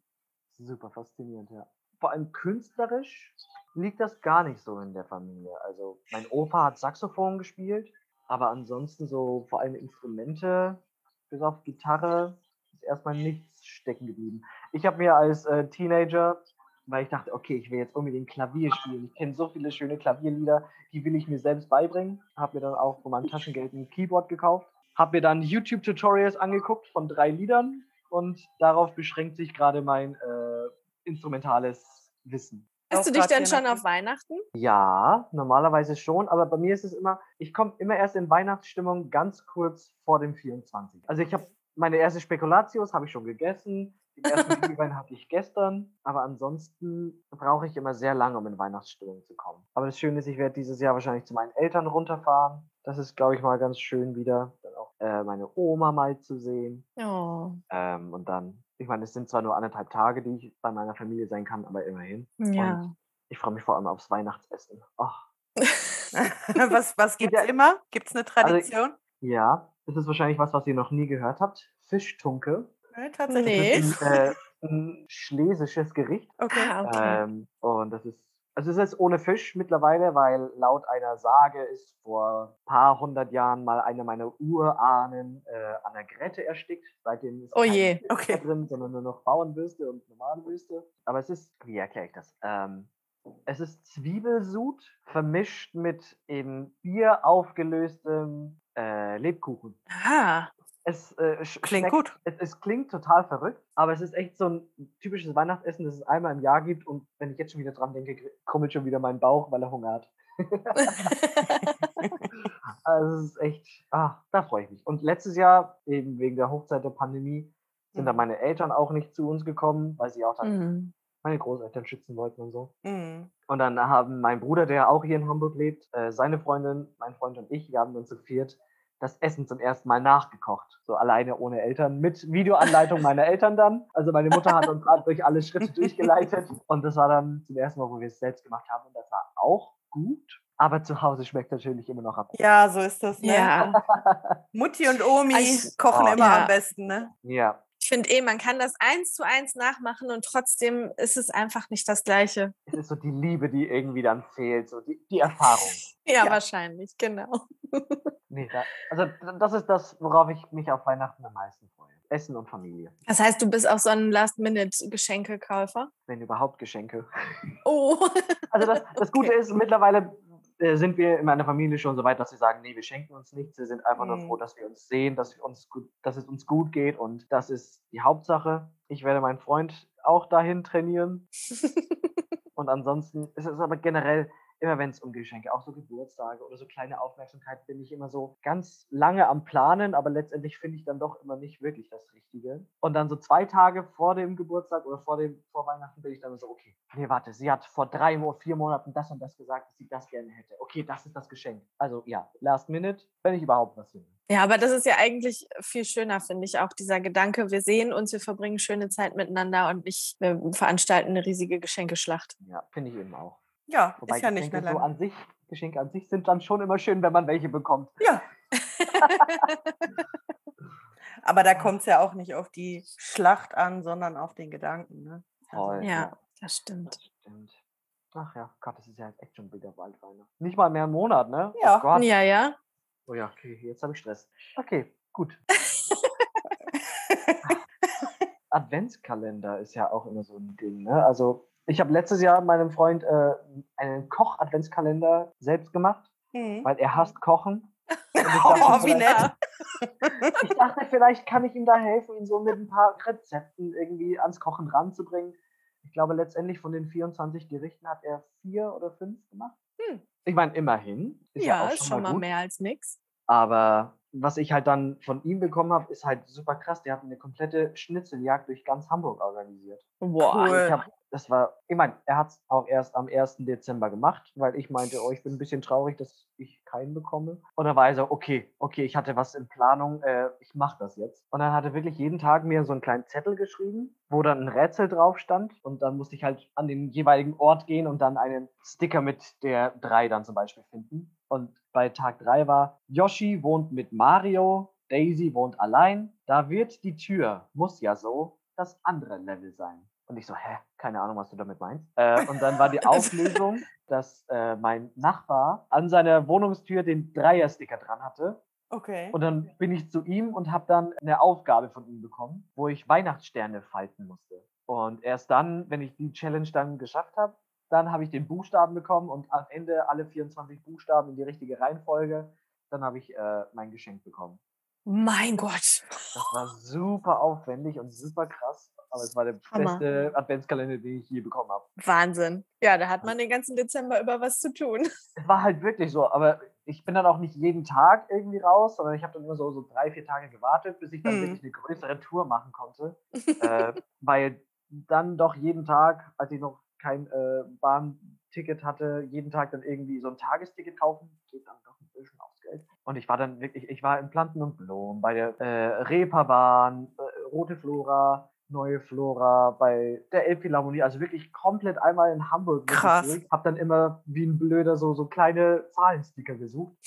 Speaker 3: Super faszinierend, ja. Vor allem künstlerisch liegt das gar nicht so in der Familie. Also mein Opa hat Saxophon gespielt, aber ansonsten so vor allem Instrumente, bis auf Gitarre, ist erstmal nichts stecken geblieben. Ich habe mir als äh, Teenager, weil ich dachte, okay, ich will jetzt unbedingt Klavier spielen. Ich kenne so viele schöne Klavierlieder, die will ich mir selbst beibringen. Habe mir dann auch von meinem Taschengeld ein Keyboard gekauft. Habe mir dann YouTube-Tutorials angeguckt von drei Liedern und darauf beschränkt sich gerade mein äh, instrumentales Wissen.
Speaker 4: Hast du dich denn schon auf Weihnachten?
Speaker 3: Ja, normalerweise schon, aber bei mir ist es immer, ich komme immer erst in Weihnachtsstimmung ganz kurz vor dem 24. Also ich habe meine erste Spekulatius habe ich schon gegessen, den ersten Glühwein hatte ich gestern, aber ansonsten brauche ich immer sehr lange, um in Weihnachtsstimmung zu kommen. Aber das Schöne ist, ich werde dieses Jahr wahrscheinlich zu meinen Eltern runterfahren. Das ist, glaube ich, mal ganz schön wieder, dann auch äh, meine Oma mal zu sehen.
Speaker 4: Oh.
Speaker 3: Ähm, und dann ich meine, es sind zwar nur anderthalb Tage, die ich bei meiner Familie sein kann, aber immerhin.
Speaker 4: Ja.
Speaker 3: Und ich freue mich vor allem aufs Weihnachtsessen. Ach,
Speaker 2: was was gibt es
Speaker 3: Ja.
Speaker 2: immer? Gibt es eine
Speaker 3: Also,
Speaker 2: Tradition?
Speaker 3: ja, das ist wahrscheinlich was, was ihr noch nie gehört habt. Fischtunke.
Speaker 2: Nee, tatsächlich.
Speaker 4: Nee.
Speaker 3: Das ist ein, äh, ein schlesisches Gericht.
Speaker 2: Okay.
Speaker 4: Ah, okay.
Speaker 3: Ähm, und das ist, also es ist ohne Fisch mittlerweile, weil laut einer Sage ist vor ein paar hundert Jahren mal einer meiner Urahnen äh, an der Gräte erstickt. Seitdem ist
Speaker 4: Oh je,
Speaker 2: okay.
Speaker 3: drin, sondern nur noch Bauernwürste und normale Würste. Aber es ist, wie erkläre ich das? Ähm, es ist Zwiebelsud vermischt mit in Bier aufgelöstem äh, Lebkuchen.
Speaker 4: Ah.
Speaker 3: Es äh,
Speaker 2: Klingt
Speaker 3: schmeckt-
Speaker 2: gut.
Speaker 3: Es, es klingt total verrückt, aber es ist echt so ein typisches Weihnachtsessen, das es einmal im Jahr gibt. Und wenn ich jetzt schon wieder dran denke, kr- krummelt schon wieder mein Bauch, weil er Hunger hat. Also es ist echt, ah, da freue ich mich. Und letztes Jahr, eben wegen der Hochzeit der Pandemie, sind dann
Speaker 2: Mhm.
Speaker 3: meine Eltern auch nicht zu uns gekommen, weil sie auch dann
Speaker 4: Mhm.
Speaker 3: meine Großeltern schützen wollten und so.
Speaker 2: Mhm.
Speaker 3: Und dann haben mein Bruder, der auch hier in Hamburg lebt, äh, seine Freundin, mein Freund und ich, wir haben dann zu viert das Essen zum ersten Mal nachgekocht. So alleine ohne Eltern, mit Videoanleitung meiner Eltern dann. Also meine Mutter hat uns gerade durch alle Schritte durchgeleitet. Und das war dann zum ersten Mal, wo wir es selbst gemacht haben. Und das war auch gut. Aber zu Hause schmeckt natürlich immer noch ab.
Speaker 2: Ja, so ist das. Ne?
Speaker 4: Ja,
Speaker 2: Mutti und Omi
Speaker 4: Also,
Speaker 2: kochen
Speaker 3: oh,
Speaker 2: immer
Speaker 4: ja.
Speaker 2: am besten, ne?
Speaker 3: Ja,
Speaker 4: ich finde eh, man kann das eins zu eins nachmachen und trotzdem ist es einfach nicht das Gleiche.
Speaker 3: es ist so die Liebe, die irgendwie dann fehlt, so die, die Erfahrung.
Speaker 4: Ja,
Speaker 2: Ja.
Speaker 4: wahrscheinlich, genau.
Speaker 3: Nee, da, also das ist das, worauf ich mich auf Weihnachten am meisten freue. Essen und Familie.
Speaker 4: Das heißt, du bist auch so ein Last-Minute-Geschenkekäufer?
Speaker 3: Wenn überhaupt Geschenke.
Speaker 4: Oh.
Speaker 3: Also das, das Gute ist, mittlerweile äh, sind wir in meiner Familie schon so weit, dass wir sagen, nee, wir schenken uns nichts. Wir sind einfach nur
Speaker 2: Mhm.
Speaker 3: froh, dass wir uns sehen, dass, wir uns gut, dass es uns gut geht und das ist die Hauptsache. Ich werde meinen Freund auch dahin trainieren und ansonsten ist es aber generell immer wenn es um Geschenke, auch so Geburtstage oder so kleine Aufmerksamkeit, bin ich immer so ganz lange am Planen, aber letztendlich finde ich dann doch immer nicht wirklich das Richtige. Und dann so zwei Tage vor dem Geburtstag oder vor dem vor Weihnachten bin ich dann so, okay, nee, warte, sie hat vor drei oder vier Monaten das und das gesagt, dass sie das gerne hätte. Okay, das ist das Geschenk. Also ja, Last Minute, wenn ich überhaupt was finde.
Speaker 4: Ja, aber das ist ja eigentlich viel schöner, finde ich, auch dieser Gedanke, wir sehen uns, wir verbringen schöne Zeit miteinander und nicht, wir veranstalten eine riesige Geschenkeschlacht.
Speaker 3: Ja, finde ich eben auch.
Speaker 2: Ja,
Speaker 3: Wobei
Speaker 2: ist ja nicht mehr
Speaker 3: Geschenke so
Speaker 2: lang.
Speaker 3: an sich, Geschenke an sich sind dann schon immer schön, wenn man welche bekommt.
Speaker 2: Ja. Aber da kommt es ja auch nicht auf die Schlacht an, sondern auf den Gedanken. Ne? Also,
Speaker 3: Voll.
Speaker 4: Ja, das stimmt.
Speaker 3: Stimmt. Ach ja, Gott, das ist ja jetzt echt schon wieder bald Weihnachten. Nicht mal mehr einen Monat, ne?
Speaker 2: Ja.
Speaker 3: Oh Gott.
Speaker 4: Ja, ja.
Speaker 3: Oh ja, okay, jetzt habe ich Stress. Okay, gut. Adventskalender ist ja auch immer so ein Ding, ne? Also, ich habe letztes Jahr meinem Freund äh, einen Koch-Adventskalender selbst gemacht,
Speaker 2: Mhm.
Speaker 3: weil er hasst Kochen. Ich
Speaker 2: Oh,
Speaker 3: dachte,
Speaker 2: wie
Speaker 3: vielleicht-
Speaker 2: nett.
Speaker 3: Ich dachte, vielleicht kann ich ihm da helfen, ihn so mit ein paar Rezepten irgendwie ans Kochen ranzubringen. Ich glaube, letztendlich von den 24 Gerichten hat er vier oder fünf gemacht.
Speaker 4: Hm.
Speaker 3: Ich meine, immerhin. Ist ja,
Speaker 4: Ja,
Speaker 3: auch
Speaker 4: ist schon mal
Speaker 3: gut.
Speaker 4: mehr als nix.
Speaker 3: Aber was ich halt dann von ihm bekommen habe, ist halt super krass. Der hat eine komplette Schnitzeljagd durch ganz Hamburg organisiert.
Speaker 4: Boah.
Speaker 2: Cool.
Speaker 3: Ich habe das war, ich meine, er hat es auch erst am 1. Dezember gemacht, weil ich meinte, oh, ich bin ein bisschen traurig, dass ich keinen bekomme. Und dann war er so, okay, okay, ich hatte was in Planung, äh, ich mache das jetzt. Und dann hat er wirklich jeden Tag mir so einen kleinen Zettel geschrieben, wo dann ein Rätsel drauf stand. Und dann musste ich halt an den jeweiligen Ort gehen und dann einen Sticker mit der 3 dann zum Beispiel finden. Und bei Tag 3 war, Yoshi wohnt mit Mario, Daisy wohnt allein. Da wird die Tür, muss ja so, das andere Level sein. Und ich so, hä, keine Ahnung, was du damit meinst. Äh, und dann war die Auflösung, dass äh, mein Nachbar an seiner Wohnungstür den Dreier-Sticker dran hatte.
Speaker 2: Okay.
Speaker 3: Und dann bin ich zu ihm und habe dann eine Aufgabe von ihm bekommen, wo ich Weihnachtssterne falten musste. Und erst dann, wenn ich die Challenge dann geschafft habe, dann habe ich den Buchstaben bekommen und am Ende alle 24 Buchstaben in die richtige Reihenfolge. Dann habe ich äh, mein Geschenk bekommen.
Speaker 4: Mein Gott.
Speaker 3: Das war super aufwendig und super krass, aber es war der
Speaker 4: Hammer.
Speaker 3: beste Adventskalender, den ich je bekommen habe.
Speaker 4: Wahnsinn. Ja, da hat man den ganzen Dezember über was zu tun.
Speaker 3: Es war halt wirklich so, aber ich bin dann auch nicht jeden Tag irgendwie raus, sondern ich habe dann immer so, so drei, vier Tage gewartet, bis ich dann
Speaker 2: Hm.
Speaker 3: wirklich eine größere Tour machen konnte. äh, weil dann doch jeden Tag, als ich noch kein äh, Bahnticket hatte, jeden Tag dann irgendwie so ein Tagesticket kaufen, geht dann doch ein bisschen aufs Geld. Und ich war dann wirklich, ich war in Planten und Blumen, bei der äh, Reeperbahn, äh, Rote Flora, Neue Flora, bei der Elbphilharmonie, also wirklich komplett einmal in Hamburg.
Speaker 2: Krass.
Speaker 3: durch. Hab dann immer wie ein Blöder so, so kleine Zahlensticker gesucht.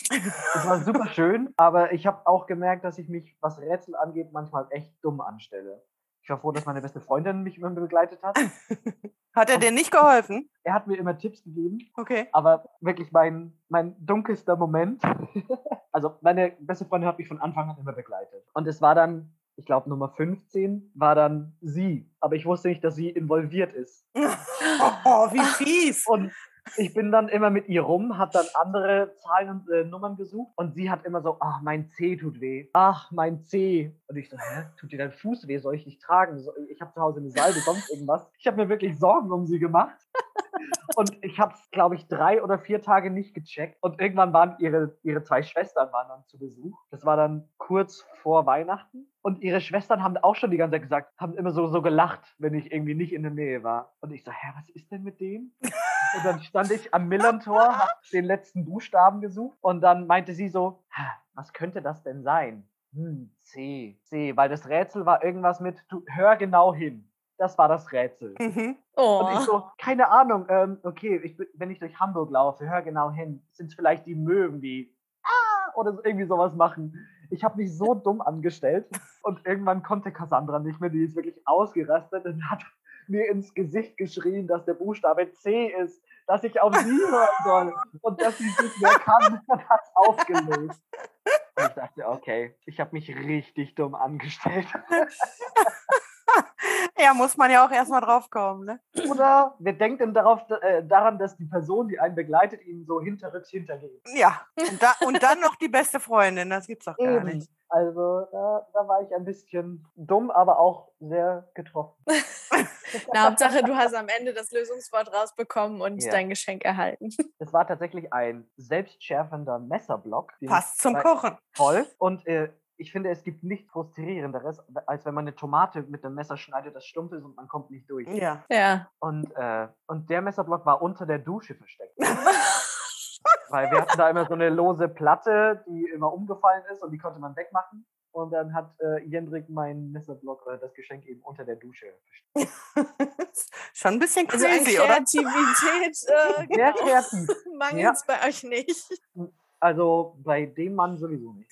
Speaker 3: Das war super schön, aber ich habe auch gemerkt, dass ich mich, was Rätsel angeht, manchmal echt dumm anstelle. Ich war froh, dass meine beste Freundin mich immer begleitet hat.
Speaker 2: Hat er dir nicht geholfen?
Speaker 3: Er hat mir immer Tipps gegeben,
Speaker 2: Okay.
Speaker 3: aber wirklich mein, mein dunkelster Moment. also meine beste Freundin hat mich von Anfang an immer begleitet. Und es war dann, ich glaube Nummer 15, war dann sie. Aber ich wusste nicht, dass sie involviert ist.
Speaker 2: Oh, wie fies.
Speaker 3: Und ich bin dann immer mit ihr rum, habe dann andere Zahlen und äh, Nummern gesucht und sie hat immer so, ach, mein C tut weh. Ach, mein C. Und ich so, hä, tut dir dein Fuß weh? Soll ich dich tragen? Ich habe zu Hause eine Salbe, sonst irgendwas. Ich habe mir wirklich Sorgen um sie gemacht. Und ich habe es, glaube ich, drei oder vier Tage nicht gecheckt. Und irgendwann waren ihre, ihre zwei Schwestern waren dann zu Besuch. Das war dann kurz vor Weihnachten. Und ihre Schwestern haben auch schon die ganze Zeit gesagt, haben immer so, so gelacht, wenn ich irgendwie nicht in der Nähe war. Und ich so, hä, was ist denn mit dem? Und dann stand ich am Millern-Tor, hab den letzten Buchstaben gesucht. Und dann meinte sie so, "Hä, was könnte das denn sein? Hm, C, C, weil das Rätsel war irgendwas mit, du hör genau hin. Das war das Rätsel.
Speaker 2: Mhm.
Speaker 4: Oh.
Speaker 3: Und ich so, keine Ahnung, ähm, okay, ich, wenn ich durch Hamburg laufe, hör genau hin, sind es vielleicht die Möwen, die ah, oder so- irgendwie sowas machen. Ich habe mich so dumm angestellt und irgendwann konnte Cassandra nicht mehr, die ist wirklich ausgerastet und hat mir ins Gesicht geschrien, dass der Buchstabe C ist, dass ich auf sie hören soll und dass sie nicht mehr kann und hat aufgelöst. Und ich dachte, okay, ich habe mich richtig dumm angestellt.
Speaker 2: Ja, muss man ja auch erstmal drauf kommen, ne?
Speaker 3: Oder wer denkt denn darauf, äh, daran, dass die Person, die einen begleitet, ihm so hinterrückt hintergeht?
Speaker 2: Ja. Und, da, und dann noch die beste Freundin, das gibt's doch gar
Speaker 3: Eben.
Speaker 2: nicht.
Speaker 3: Also da, da war ich ein bisschen dumm, aber auch sehr getroffen.
Speaker 4: Na, Hauptsache, du hast am Ende das Lösungswort rausbekommen und
Speaker 3: Ja.
Speaker 4: dein Geschenk erhalten.
Speaker 3: Es war tatsächlich ein selbstschärfender Messerblock.
Speaker 2: Passt zum Kochen.
Speaker 3: Voll. Und äh, ich finde, es gibt nichts frustrierenderes, als wenn man eine Tomate mit dem Messer schneidet, das stumpf ist und man kommt nicht durch.
Speaker 2: Ja.
Speaker 4: Ja.
Speaker 3: Und, äh, und der Messerblock war unter der Dusche versteckt. Weil wir hatten da immer so eine lose Platte, die immer umgefallen ist und die konnte man wegmachen. Und dann hat äh, Jendrik meinen Messerblock oder das Geschenk eben unter der Dusche versteckt.
Speaker 2: Schon ein bisschen
Speaker 4: Also
Speaker 2: crazy, oder?
Speaker 4: Kreativität äh,
Speaker 3: Sehr
Speaker 4: genau.
Speaker 3: kreativ.
Speaker 4: mangelt es bei euch nicht.
Speaker 3: Also bei dem Mann sowieso nicht.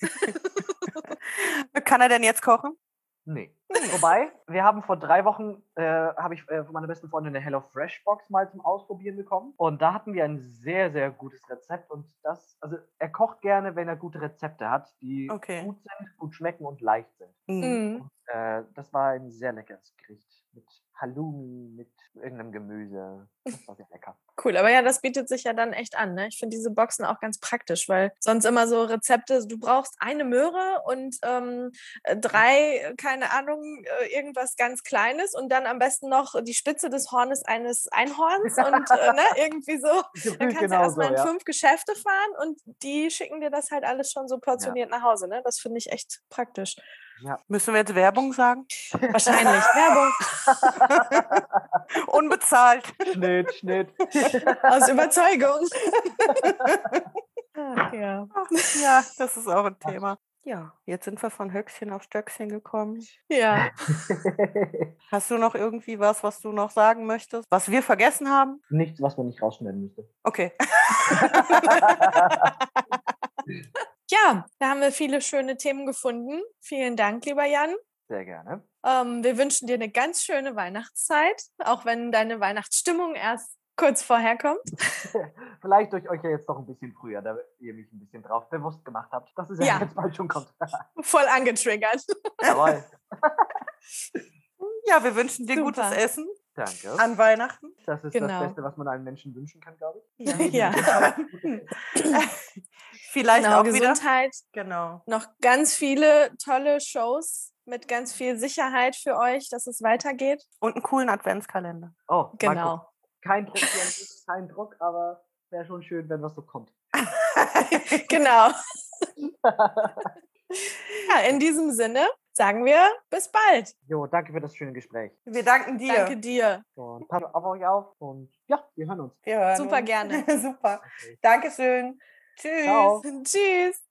Speaker 2: Kann er denn jetzt kochen?
Speaker 3: Nee. Wobei, wir haben vor drei Wochen, äh, habe ich äh, von meiner besten Freundin eine Hello Fresh Box mal zum Ausprobieren bekommen. Und da hatten wir ein sehr, sehr gutes Rezept. Und das, also er kocht gerne, wenn er gute Rezepte hat, die
Speaker 2: Okay.
Speaker 3: gut sind, gut schmecken und leicht sind.
Speaker 2: Mhm.
Speaker 3: Und, äh, das war ein sehr leckeres Gericht. Mit Halloumi, mit irgendeinem Gemüse. Das war sehr lecker.
Speaker 4: Cool, aber ja, das bietet sich ja dann echt an. Ne? Ich finde diese Boxen auch ganz praktisch, weil sonst immer so Rezepte, du brauchst eine Möhre und ähm, äh, drei, keine Ahnung, äh, irgendwas ganz Kleines und dann am besten noch die Spitze des Hornes eines Einhorns und äh, ne, irgendwie so. Dann kannst du
Speaker 3: genauso,
Speaker 4: erstmal in
Speaker 3: ja.
Speaker 4: fünf Geschäfte fahren und die schicken dir das halt alles schon so portioniert nach Hause. Ne? Das finde ich echt praktisch.
Speaker 3: Ja.
Speaker 2: Müssen wir jetzt Werbung sagen?
Speaker 1: Wahrscheinlich. Werbung.
Speaker 2: Unbezahlt.
Speaker 3: Schnitt, Schnitt.
Speaker 1: Aus Überzeugung. Ach, ja.
Speaker 2: Ja, das ist auch ein Thema. Ja, jetzt sind wir von Höchstchen auf Stöckchen gekommen.
Speaker 1: Ja.
Speaker 2: Hast du noch irgendwie was, was du noch sagen möchtest, was wir vergessen haben?
Speaker 3: Nichts, was man nicht rausschneiden müsste.
Speaker 2: Okay.
Speaker 1: Ja, da haben wir viele schöne Themen gefunden. Vielen Dank, lieber Jan.
Speaker 3: Sehr gerne.
Speaker 1: Ähm, wir wünschen dir eine ganz schöne Weihnachtszeit, auch wenn deine Weihnachtsstimmung erst kurz vorher kommt.
Speaker 3: Vielleicht durch euch ja jetzt noch ein bisschen früher, da ihr mich ein bisschen drauf bewusst gemacht habt, dass es ja,
Speaker 1: Ja.
Speaker 3: jetzt bald schon kommt.
Speaker 1: Voll angetriggert.
Speaker 3: Jawohl.
Speaker 2: Ja, wir wünschen dir gutes
Speaker 1: Super.
Speaker 2: Essen
Speaker 3: Danke.
Speaker 2: an Weihnachten.
Speaker 3: Das ist
Speaker 1: Genau.
Speaker 3: das Beste, was man einem Menschen wünschen kann, glaube ich.
Speaker 1: Ja.
Speaker 2: Vielleicht
Speaker 1: Genau,
Speaker 2: auch wieder.
Speaker 1: Gesundheit.
Speaker 2: Genau.
Speaker 1: Noch ganz viele tolle Shows mit ganz viel Sicherheit für euch, dass es weitergeht.
Speaker 2: Und einen coolen Adventskalender.
Speaker 3: Oh,
Speaker 1: Genau.
Speaker 3: Kein Druck, kein Druck, aber wäre schon schön, wenn was so kommt.
Speaker 1: Genau. Ja, in diesem Sinne sagen wir bis bald.
Speaker 3: Jo, danke für das schöne Gespräch.
Speaker 2: Wir danken dir.
Speaker 1: Danke dir.
Speaker 3: Und passt auf euch auf und ja, wir hören uns.
Speaker 2: Wir hören
Speaker 1: Super
Speaker 2: uns.
Speaker 1: gerne.
Speaker 2: Super. Dankeschön. Tschüss.
Speaker 3: Ciao.
Speaker 1: Tschüss.